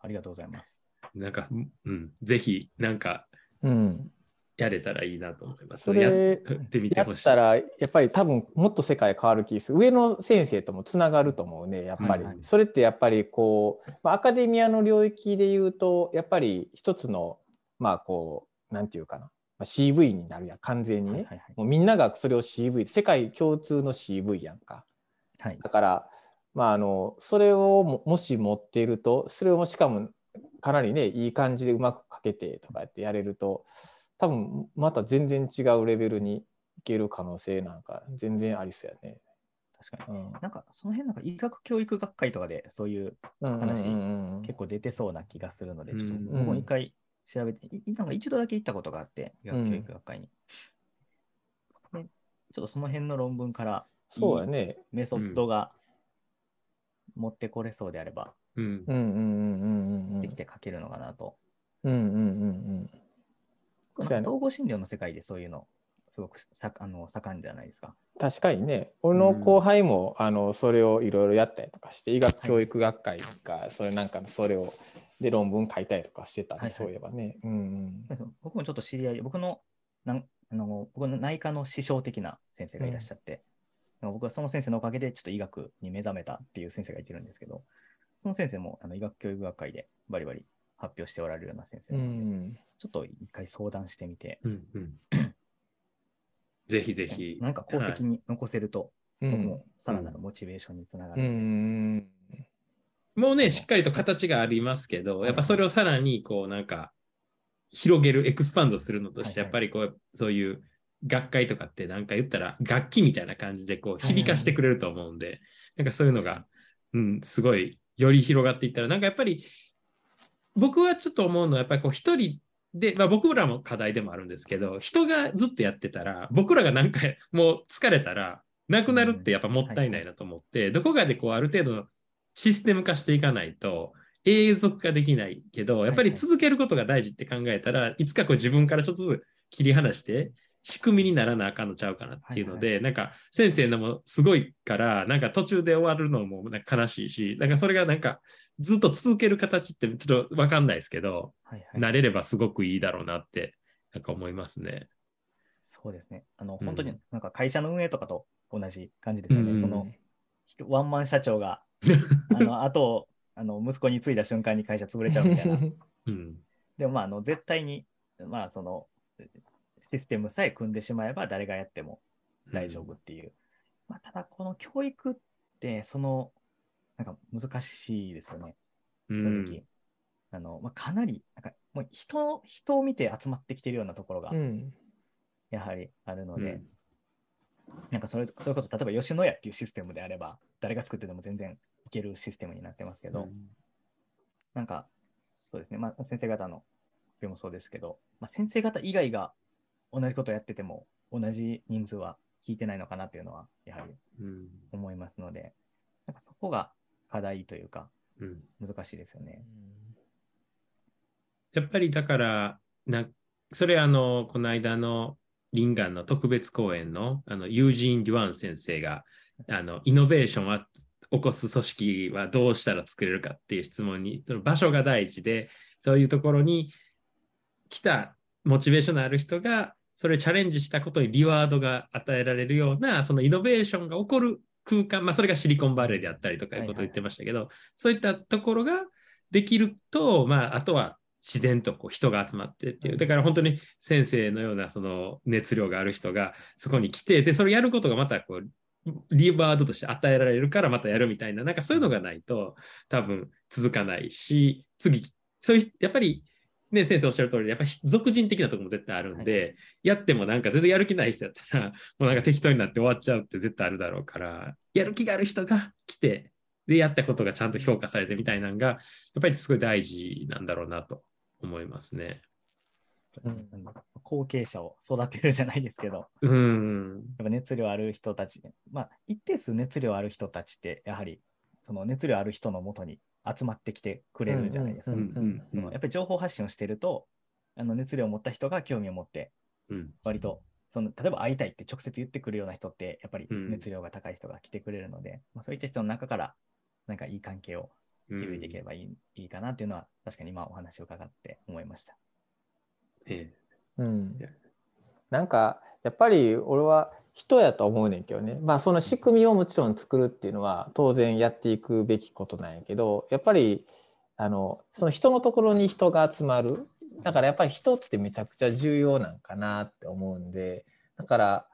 S3: あありがとうございます。
S2: なんか、うん、ぜひ、なんか
S1: うん、
S2: やれたらいいなと思います。
S1: それ
S2: やってみて
S1: や
S2: ほしい。
S1: ったらやっぱり多分もっと世界変わる気する。上の先生ともつながると思うねやっぱり、
S3: はいはい。
S1: それってやっぱりこう、まあ、アカデミアの領域で言うとやっぱり一つのまあこうなんていうかな、まあ、CV になるやん完全にね、
S3: はいはいはい。
S1: もうみんながそれを CV 世界共通の CV やんか。
S3: はい。
S1: だからまああのそれをももし持っているとそれをしかもかなりねいい感じでうまくかけてとかやってやれると多分また全然違うレベルにいける可能性なんか全然ありそうやね。
S3: 確かに。
S1: うん
S3: なんかその辺なんか医学教育学会とかでそういう話
S1: うんうんうん
S3: 結構出てそうな気がするので、
S2: うん
S3: ちょっと僕も一回調べて、いなんか一度だけ行ったことがあって、医学教育学会に。でちょっとその辺の論文から
S1: そうやね。
S3: メソッドが持ってこれそうであれば、
S2: うん。
S1: うん。うんうんうんうん
S3: できて書けるのかなと。
S1: うんうんうんうん
S3: 総合診療の世界でそういうの、すごくさあの盛んじゃないですか。
S1: 確かにね。俺の後輩も、あのそれをいろいろやったりとかして医学教育学会がそれなんかのそれをで論文書いたりとかしてたね、
S3: はいはい。
S1: そういえばね。うん
S3: 僕もちょっと知り合い、僕のなんあの僕の内科の師匠的な先生がいらっしゃって、僕はその先生のおかげでちょっと医学に目覚めたっていう先生がいてるんですけど、その先生もあの医学教育学会でバリバリ発表しておられるような先生
S1: う
S3: なので、
S1: ん
S3: ちょっと一回相談してみて、
S2: うんうん。ぜひぜひ。
S3: なんか功績に残せると、
S1: うん。
S3: 僕もさらなるモチベーションにつなが
S1: う
S3: る。
S1: ん。
S2: もうね、しっかりと形がありますけど、やっぱそれをさらにこうなんか広げる、エクスパンドするのとして、
S3: はいはい。
S2: やっぱりこう、そういう学会とかってなんか言ったら楽器みたいな感じでこう響かしてくれると思うんで、なんかそういうのが、うん、すごいより広がっていったら、なんかやっぱり僕はちょっと思うのは、やっぱりこう一人で、まあ、僕らも課題でもあるんですけど、人がずっとやってたら、僕らがなんかもう疲れたら、なくなるってやっぱもったいないなと思って、どこかでこうある程度システム化していかないと永続化できないけど、やっぱり続けることが大事って考えたら、いつかこう自分からちょっとずつ切り離して、仕組みにならなあかんのちゃうかなっていうので、なんか先生のもすごいから、なんか途中で終わるのもなんか悲しいし、なんかそれがなんかずっと続ける形ってちょっとわかんないですけど、
S3: はいはい、
S2: 慣れればすごくいいだろうなって、なんか思いますね。
S3: そうですね。あの、
S2: うん
S3: 本当になんか会社の運営とかと同じ感じですよね。
S2: うん
S3: その、人ワンマン社長が、あの、後を、あの、息子に継いだ瞬間に会社潰れちゃうみたいな。
S2: うん。
S3: でもまあ、あの、絶対に、まあ、その、システムさえ組んでしまえば誰がやっても大丈夫っていう。まあ、ただ、この教育って、その、なんか難しいですよね。
S2: う
S3: 正
S2: ん。
S3: 直。あの、まあ、かなり、なんか、もう人、人を見て集まってきてるようなところが
S1: う、ん
S3: やはりあるので、
S2: うん
S3: なんかそれそれこそ例えば吉野家っていうシステムであれば誰が作ってても全然いけるシステムになってますけど、なんかそうですね、まあ、先生方のもそうですけど、まあ、先生方以外が同じことをやってても同じ人数は聞いてないのかなっていうのはやはり
S2: うん
S3: 思いますので、なんかそこが課題というか
S2: うん
S3: 難しいですよね。
S2: やっぱりだからなそれあのこの間のリンガンの特別講演のあのユージン・デュアン先生があのイノベーションは起こす組織はどうしたら作れるかっていう質問にその場所が第一でそういうところに来たモチベーションのある人がそれをチャレンジしたことにリワードが与えられるようなそのイノベーションが起こる空間、まあ、それがシリコンバレーであったりとかいうことを言ってましたけど、そういったところができると、まあ、あとは自然とこう人が集まってっていう、だから本当に先生のようなその熱量がある人がそこに来て、で、それをやることがまたこう、リワードとして与えられるからまたやるみたいな、なんかそういうのがないと多分続かないし、次、そういう、やっぱりね、先生おっしゃる通り、やっぱり俗人的なところも絶対あるんで、やってもなんか全然やる気ない人やったら、もうなんか適当になって終わっちゃうって絶対あるだろうから、やる気がある人が来て、で、やったことがちゃんと評価されてみたいなのが、やっぱりすごい大事なんだろうなと思いますね。
S1: うん
S3: 後継者を育てるじゃないですけど、
S2: うん。
S3: やっぱ熱量ある人たち、まあ、一定数熱量ある人たちって、やはりその熱量ある人のもとに集まってきてくれるじゃないですか。やっぱり情報発信をしてると、あの熱量を持った人が興味を持って、
S2: うん。
S3: 割とその例えば会いたいって直接言ってくるような人って、やっぱり
S2: うん
S3: 熱量が高い人が来てくれるので、まあ、そういった人の中から、なんかいい関係を築いていければいい,、いいかなっていうのは、確かに今お話を伺って思いました。
S2: え
S1: うん、なんかやっぱり俺は人やと思うねんけどね。まあその仕組みをもちろん作るっていうのは当然やっていくべきことなんやけどやっぱりあのその人のところに人が集まる。だからやっぱり人ってめちゃくちゃ重要なんかなって思うんでだから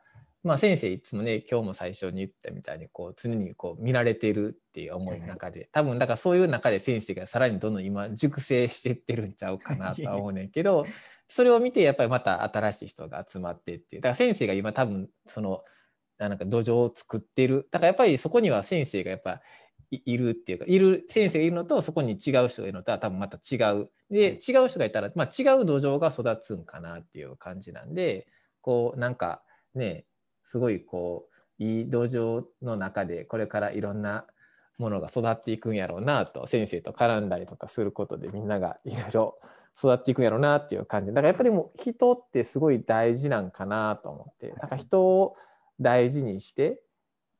S1: まあ先生いつもね今日も最初に言ったみたいにこう常にこう見られてるっていう思いの中で多分だからそういう中で先生がさらにどんどん今熟成していってるんちゃうかなとは思うねんけど それを見てやっぱりまた新しい人が集まってっていう。だから先生が今多分そのあなんか土壌を作ってる。だからやっぱりそこには先生がやっぱいいるっていうかいる先生がいるのとそこに違う人がいるのとは多分また違う。で違う人がいたら、まあ、違う土壌が育つんかなっていう感じなんでこうなんかねすごいこういい土壌の中でこれからいろんなものが育っていくんやろうなと先生と絡んだりとかすることでみんながいろいろ育っていくんやろうなっていう感じ。だからやっぱりもう人ってすごい大事なんかなと思って。だから人を大事にして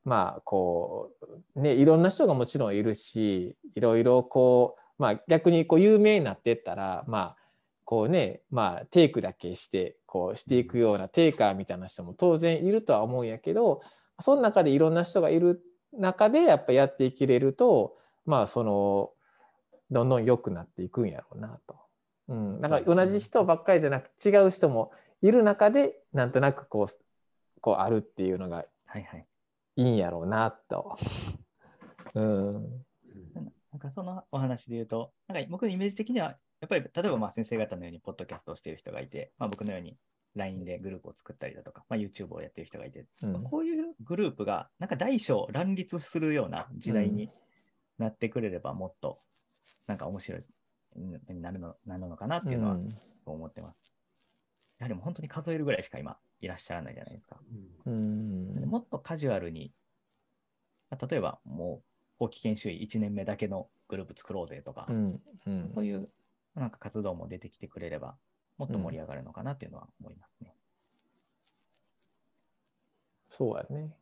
S1: まあこうねいろんな人がもちろんいるしいろいろこうまあ逆にこう有名になってったらまあこうねまあテイクだけしてこうしていくようなテイカーみたいな人も当然いるとは思うんやけどその中でいろんな人がいる中でやっぱやっていけれるとまあそのどんどん良くなっていくんやろうなと。うん、だから同じ人ばっかりじゃなく違う人もいる中でなんとなくこうこうあるっていうのが
S3: はいはい。
S1: いいんやろうなと。うん。
S3: なんかそのお話で言うと、なんか僕のイメージ的には、やっぱり例えばまあ先生方のようにポッドキャストをしている人がいて、まあ、僕のように LINE でグループを作ったりだとか、まあ、YouTube をやっている人がいて、
S1: うん。
S3: こういうグループがなんか大小乱立するような時代になってくれればもっとなんか面白いになるのなるのかなっていうのは
S1: うん
S3: 思ってます。やはりもう本当に数えるぐらいしか今いらっしゃらないじゃないですか。
S1: うん
S3: もっとカジュアルに、まあ例えばもう後期研修医1年目だけのグループ作ろうぜとか、
S1: うんうん
S3: そういうなんか活動も出てきてくれれば、もっと盛り上がるのかなっていうのは思いますね。
S1: そうやね。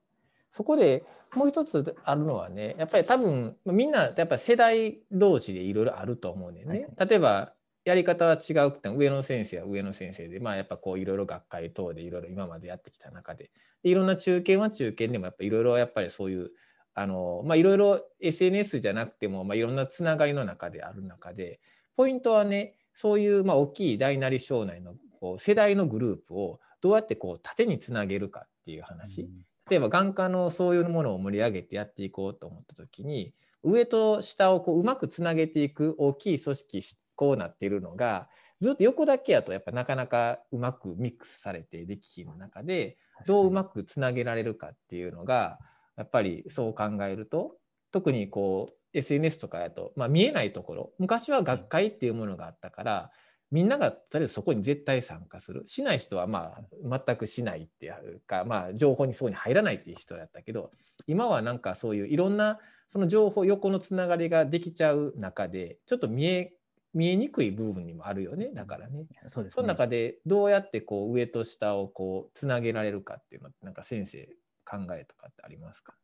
S1: そこでもう一つあるのはねやっぱり多分みんなやっぱ世代同士でいろいろあると思うねんね。例えばやり方は違うくても上野先生は上野先生でまあやっぱこういろいろ学会等でいろいろ今までやってきた中ででいろんな中堅は中堅でもやっぱいろいろやっぱりそういうあのまあいろいろ SNS じゃなくてもまあいろんなつながりの中である中でポイントはねそういうまあ大きい大なり小なりのこう世代のグループをどうやってこう縦につなげるかっていう話。例えば眼科のそういうものを盛り上げてやっていこうと思った時に上と下をこううまくつなげていく大きい組織こうなっているのがずっと横だけやとやっぱなかなかうまくミックスされてできひんの中でどううまくつなげられるかっていうのがやっぱりそう考えると特にこう SNS とかやと、まあ、見えないところ昔は学会っていうものがあったからみんながとりあえずそこに絶対参加するしない人はまあ全くしないっていうか、まあ、情報にそこに入らないっていう人やったけど今はなんかそういういろんなその情報横のつながりができちゃう中でちょっと見え見えにくい部分にもあるよねだからね。
S3: そうですね。
S1: その中でどうやってこう上と下をこうつなげられるかっていうのってなんか先生考えとかってありますか？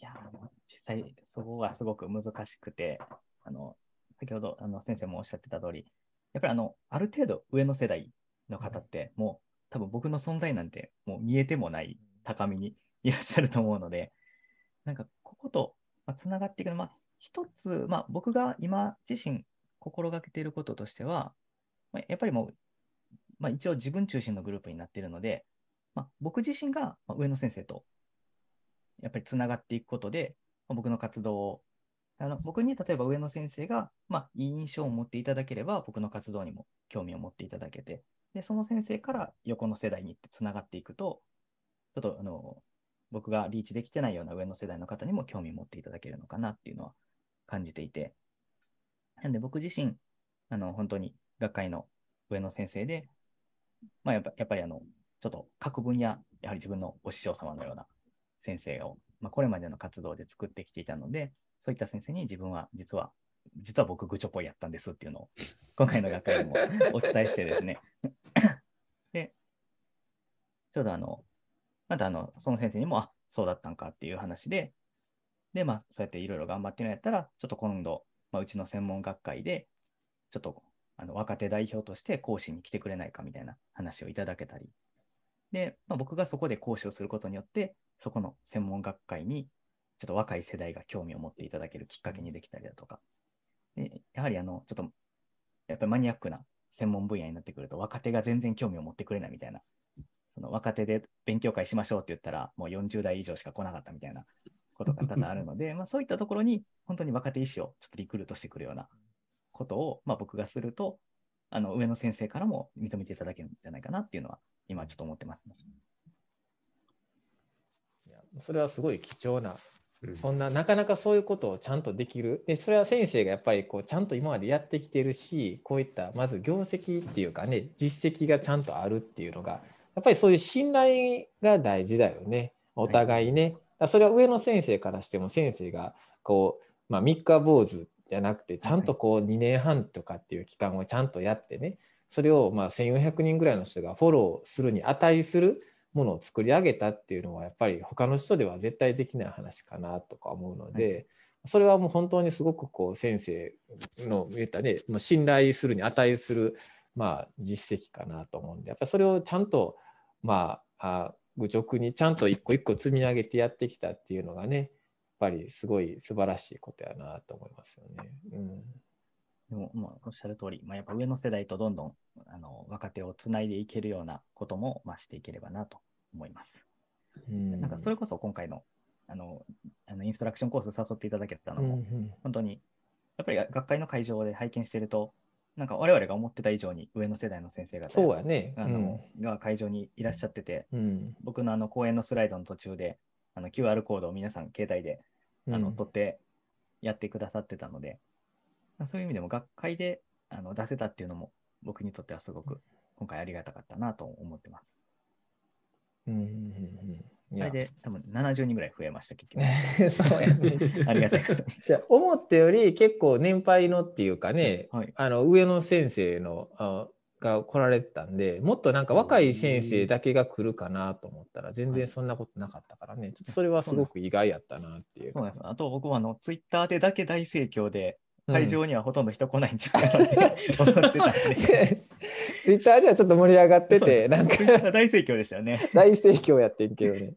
S3: いや、実際そこはすごく難しくて、あの先ほどあの先生もおっしゃってた通り、やっぱりあのある程度上の世代の方って、もう多分僕の存在なんてもう見えてもない高みに いらっしゃると思うので、なんかこことつながっていくの、まあ、一つ、まあ、僕が今自身心がけていることとしては、まあ、やっぱりもう、まあ、一応自分中心のグループになっているので、まあ、僕自身がまあ上野先生とやっぱりつながっていくことで、まあ僕の活動をあの僕に例えば上野先生が、まあ、いい印象を持っていただければ僕の活動にも興味を持っていただけてでその先生から横の世代につながっていくとちょっとあの僕がリーチできてないような上の世代の方にも興味を持っていただけるのかなっていうのは感じていて。なんで僕自身あの本当に学会の上の先生で、まあ、やっぱやっぱりあのちょっと各分野やはり自分のお師匠様のような先生を、まあ、これまでの活動で作ってきていたので、そういった先生に自分は実は、実は僕、愚直ぽいやったんですっていうのを、今回の学会でも お伝えしてですね。で、ちょうどあの、またあの、その先生にも、あそうだったんかっていう話で、で、まあ、そうやっていろいろ頑張ってるんやったら、ちょっと今度、まあ、うちの専門学会で、ちょっとあの若手代表として講師に来てくれないかみたいな話をいただけたり、で、まあ、僕がそこで講師をすることによって、そこの専門学会に、ちょっと若い世代が興味を持っていただけるきっかけにできたりだとか、でやはりあの、ちょっと、やっぱりマニアックな専門分野になってくると、若手が全然興味を持ってくれないみたいな、その若手で勉強会しましょうって言ったら、もう40代以上しか来なかったみたいなことが多々あるので、まあそういったところに、本当に若手医師をちょっとリクルートしてくるようなことを、まあ、僕がすると、あの上の先生からも認めていただけるんじゃないかなっていうのは、今ちょっと思ってます、ね。
S1: いやそれはすごい貴重な
S2: うん
S1: そんななかなかそういうことをちゃんとできる。でそれは先生がやっぱりこうちゃんと今までやってきてるしこういったまず業績っていうかね実績がちゃんとあるっていうのがやっぱりそういう信頼が大事だよね。お互いね、だからそれは上の先生からしても先生がこう、まあ、三日坊主じゃなくてちゃんとこう2年半とかっていう期間をちゃんとやってね。それをまあ1400人ぐらいの人がフォローするに値するものを作り上げたっていうのはやっぱり他の人では絶対できない話かなとか思うので、それはもう本当にすごくこう先生の言ったねもう信頼するに値するまあ実績かなと思うんでやっぱりそれをちゃんとまああ愚直にちゃんと一個一個積み上げてやってきたっていうのがねやっぱりすごい素晴らしいことやなと思いますよね。うん
S3: でも、まあ、おっしゃる通り、まあ、やっぱ上の世代とどんどんあの若手をつないでいけるようなことも、まあ、していければなと思います。
S1: うん。
S3: なんかそれこそ今回のあのあのインストラクションコース誘っていただけたのも、
S1: うんうん。
S3: 本当にやっぱり学会の会場で拝見していると、なんか我々が思ってた以上に上の世代の先生方
S1: そうやね。
S3: あの、が会場にいらっしゃってて、
S1: うん。うん
S3: 僕のあの講演のスライドの途中であの QR コードを皆さん携帯であの
S1: うん。
S3: 取ってやってくださってたので、まあそういう意味でも学会であの出せたっていうのも僕にとってはすごく今回ありがたかったなと思ってます。
S1: うんうんうんうんいや
S3: それで多分70人ぐらい増えました、結局。
S1: そうやね。
S3: ありがたいことに。
S1: じゃあ思ったより結構年配のっていうかね、
S3: はい。
S1: あの上の先生のあが来られてたんでもっとなんか若い先生だけが来るかなと思ったら全然そんなことなかったからねちょっとそれはすごく意外やったなっていう。
S3: そうなんです。あと僕はあのツイッターでだけ大盛況で、
S1: うん
S3: 会場にはほとんど人来ないんじゃないかなって思ってたんで。
S1: ツイッターではちょっと盛り上がっててなんか
S3: 大盛況でしたよね。
S1: 大盛況やってんけどね。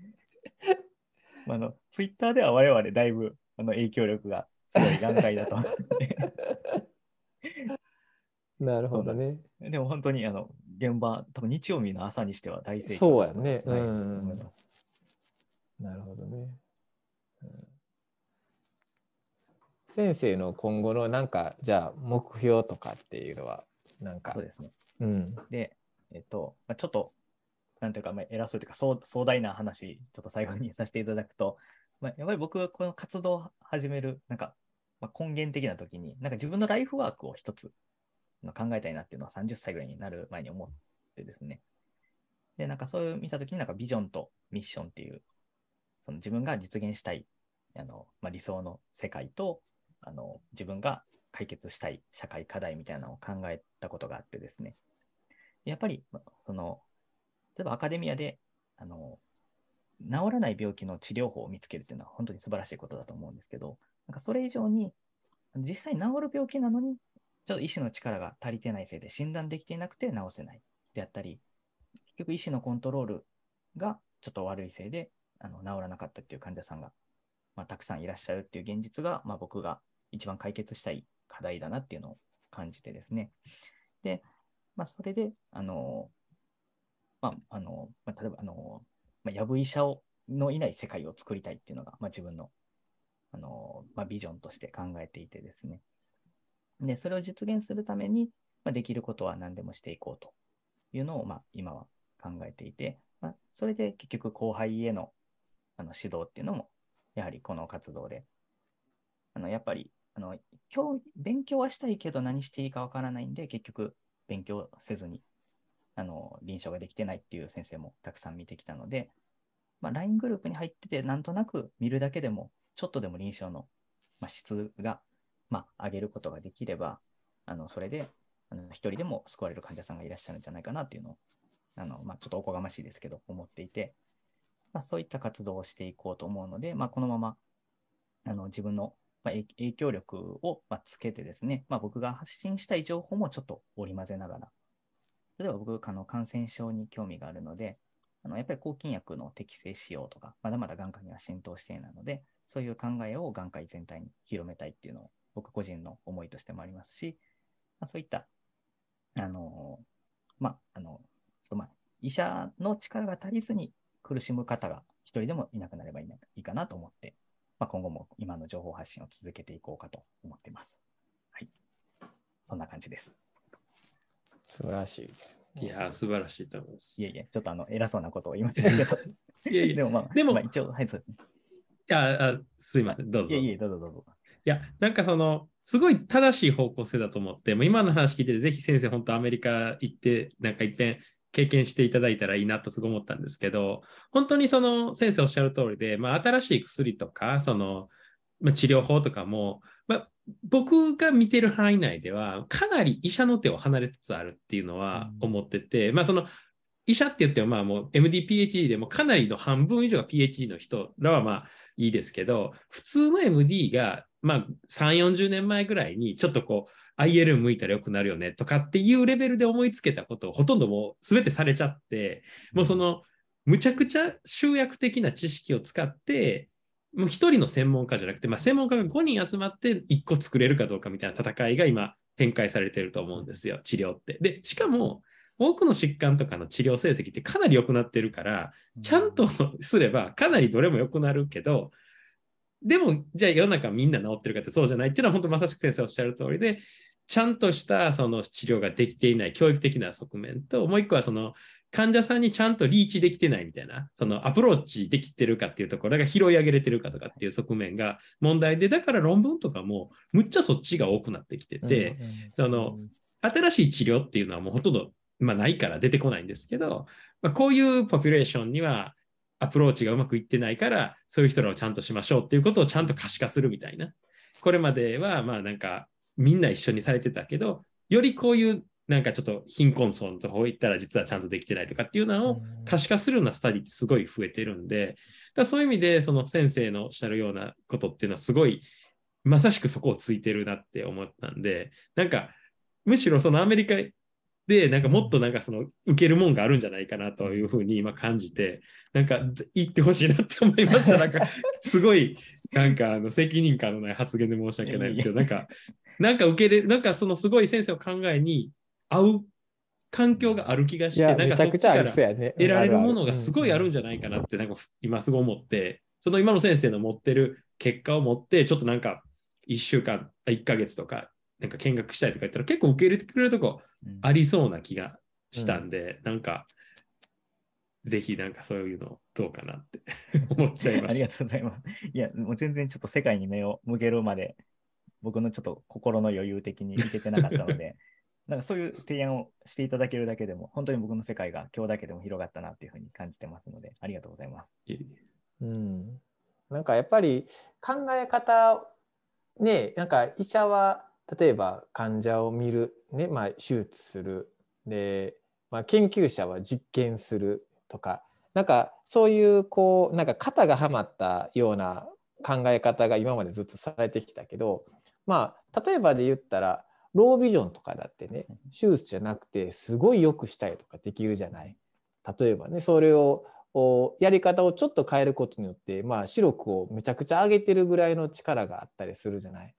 S3: まああのツイッターでは我々だいぶあの影響力が強い段階だと思って。
S1: なるほどね。
S3: でも本当にあの現場、多分日曜日の朝にしては大盛況
S1: そうやね。
S3: はい
S1: うん。なるほどね。うん先生の今後のなんかじゃあ目標とかっていうのはなんか
S3: そうですね。
S1: うん
S3: で、えっと、まあ、ちょっと、なんていうか、まあ、偉そうというか壮、壮大な話、ちょっと最後にさせていただくと、まあ、やっぱり僕がこの活動を始める、なんか、まあ、根源的な時に、なんか自分のライフワークを一つ、考えたいなっていうのは30歳ぐらいになる前に思ってですね。で、なんかそういう見たときになんかビジョンとミッションっていう、その自分が実現したいあの、まあ、理想の世界とあの自分が解決したい社会課題みたいなのを考えたことがあってですね。やっぱり、その、例えばアカデミアで、あの、治らない病気の治療法を見つけるっていうのは本当に素晴らしいことだと思うんですけど、なんかそれ以上に、実際治る病気なのに、ちょっと医師の力が足りてないせいで診断できていなくて治せないであったり、結局医師のコントロールがちょっと悪いせいであの治らなかったっていう患者さんが、まあ、たくさんいらっしゃるっていう現実が、まあ、僕が一番解決したい課題だなっていうのを感じてですね。で、まあ、それで、あの、まあ、あの、まあ、例えば、あの、まあ、やぶ医者をのいない世界を作りたいっていうのが、まあ、自分の、あの、まあ、ビジョンとして考えていてですね。で、それを実現するために、まあ、できることは何でもしていこうというのを、まあ、今は考えていて、まあ、それで結局後輩へのあの指導っていうのも、やはりこの活動で、あのやっぱりあの今日勉強はしたいけど何していいかわからないんで、結局勉強せずにあの臨床ができてないっていう先生もたくさん見てきたので、まあ、LINE グループに入ってて、なんとなく見るだけでも、ちょっとでも臨床の、まあ、質が、まあ、上げることができれば、あのそれであの一人でも救われる患者さんがいらっしゃるんじゃないかなっていうのを、あのまあ、ちょっとおこがましいですけど、思っていて、まあ、そういった活動をしていこうと思うので、まあ、このままあの自分のまあ、影響力をまつけてですね、まあ、僕が発信したい情報もちょっと織り交ぜながら、例えば僕、あの感染症に興味があるので、あのやっぱり抗菌薬の適正使用とか、まだまだ眼科には浸透していないので、そういう考えを眼科医全体に広めたいっていうのを僕個人の思いとしてもありますし、まあ、そういった、あのまあ、あの、ちょっとまあ、医者の力が足りずに苦しむ方が一人でもいなくなればいいかなと思ってまあ、今後も今の情報発信を続けていこうかと思っています。はい。そんな感じです。
S1: 素晴らし
S2: い。いや、素晴らしいと思います。
S3: いえいえ、ちょっとあの偉そうなことを言いましたけど。いやいや、でもまあ、でも、まあ、一応、はい、そうですね。
S2: いやあ、すいません、どうぞ。
S3: いえいえ、どうぞどうぞ。
S2: いや、なんかその、すごい正しい方向性だと思って、もう今の話聞いてて、ぜひ先生、本当アメリカ行って、なんかいっぺん経験していただいたらいいなとすごい思ったんですけど、本当にその先生おっしゃる通りで、まあ、新しい薬とか、その、まあ、治療法とかも、まあ、僕が見てる範囲内では、かなり医者の手を離れつつあるっていうのは思ってて、うん、まあその医者って言っても、まあもう MD、PhD でもかなりの半分以上が PhD の人らはまあいいですけど、普通の MD がまあ3、40年前ぐらいにちょっとこう、IL 向いたら良くなるよねとかっていうレベルで思いつけたことをほとんどもう全てされちゃって、もうそのむちゃくちゃ集約的な知識を使って、もう一人の専門家じゃなくて、まあ、専門家が5人集まって1個作れるかどうかみたいな戦いが今展開されてると思うんですよ、治療って。で、しかも多くの疾患とかの治療成績ってかなり良くなってるから、ちゃんとすればかなりどれも良くなるけど、でも、じゃあ世の中みんな治ってるかってそうじゃないっていうのは本当まさしく先生おっしゃる通りで、ちゃんとしたその治療ができていない教育的な側面と、もう一個はその患者さんにちゃんとリーチできてないみたいな、そのアプローチできてるかっていうところが拾い上げれてるかとかっていう側面が問題で、だから論文とかもむっちゃそっちが多くなってきてて、その新しい治療っていうのはもうほとんど、まあ、ないから出てこないんですけど、まあ、こういうポピュレーションにはアプローチがうまくいってないから、そういう人らをちゃんとしましょうっていうことをちゃんと可視化するみたいな。これまでは、まあなんか、みんな一緒にされてたけど、よりこういうなんかちょっと貧困層のとこ行ったら実はちゃんとできてないとかっていうのを可視化するようなスタディってすごい増えてるんで、だそういう意味でその先生のおっしゃるようなことっていうのはすごいまさしくそこをついてるなって思ったんで、なんかむしろそのアメリカで、なんかもっとなんかその受けるもんがあるんじゃないかなというふうに今感じて、なんか言ってほしいなって思いました。なんか すごい、なんかあの責任感のない発言で申し訳ないですけど、なんか、なんか受けれ、なんかそのすごい先生の考えに合う環境がある気がして、なんかそっちから得られるものがすごいあるんじゃないかなって、なんか今すごい思って、その今の先生の持ってる結果を持って、ちょっとなんか1週間、1ヶ月とかなんか見学したいとか言ったら結構受け入れてくれるとこありそうな気がしたんで、うん、なんかぜひなんかそういうのどうかなって 思っちゃいました。あ
S3: りがとうございます。いや、もう全然ちょっと世界に目を向けるまで僕のちょっと心の余裕的にいけてなかったので、なんかそういう提案をしていただけるだけでも、本当に僕の世界が今日だけでも広がったなっていうふうに感じてますので、ありがとうございます。
S1: うん、なんかやっぱり考え方ねなんか医者は例えば患者を見る、ねまあ、手術するで、まあ、研究者は実験するとかなんかそういうこうなんか型がはまったような考え方が今までずっとされてきたけどまあ例えばで言ったらロービジョンとかだってね手術じゃなくてすごい良くしたりとかできるじゃない？例えばねそれをやり方をちょっと変えることによって、まあ、視力をめちゃくちゃ上げてるぐらいの力があったりするじゃない？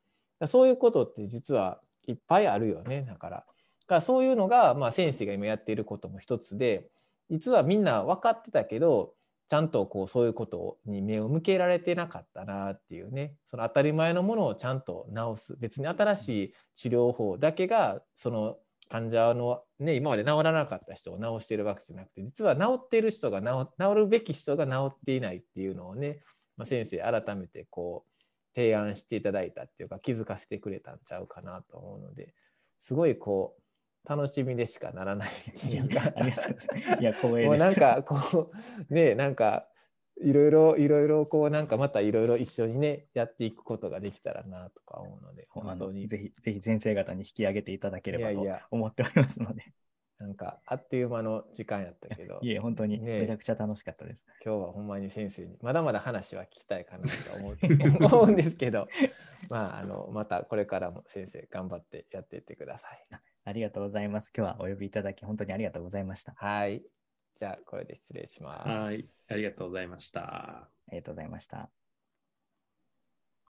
S1: そういうことって実はいっぱいあるよねだから。だからそういうのが、まあ、先生が今やっていることも一つで実はみんな分かってたけどちゃんとこうそういうことに目を向けられてなかったなっていうねその当たり前のものをちゃんと治す別に新しい治療法だけがその患者の、ね、今まで治らなかった人を治してるわけじゃなくて実は治っている人が治治るべき人が治っていないっていうのをね、まあ、先生改めてこう提案していただいたっていうか気づかせてくれたんちゃうかなと思うのですごいこう楽しみでしかならないっていうか
S3: ありがとうございます。いや、光栄です。
S1: もうなんかこうねなんかいろいろいろいろこうなんかまたいろいろ一緒にねやっていくことができたらなとか思うので本当に
S3: ぜひ、ぜひ先生方に引き上げていただければと思っておりますので、
S1: なんかあっという間の時間やったけど
S3: いえ、本当に
S1: ね
S3: めちゃくちゃ楽しかったです。
S1: 今日はほんまに先生にまだまだ話は聞きたいかなと思う 思うんですけどまああのまたこれからも先生頑張ってやっていってください。
S3: ありがとうございます。今日はお呼びいただき、本当にありがとうございました。
S1: はいじゃあこれで失礼します。
S2: はい、ありがとうございました。
S3: ありがとうございました。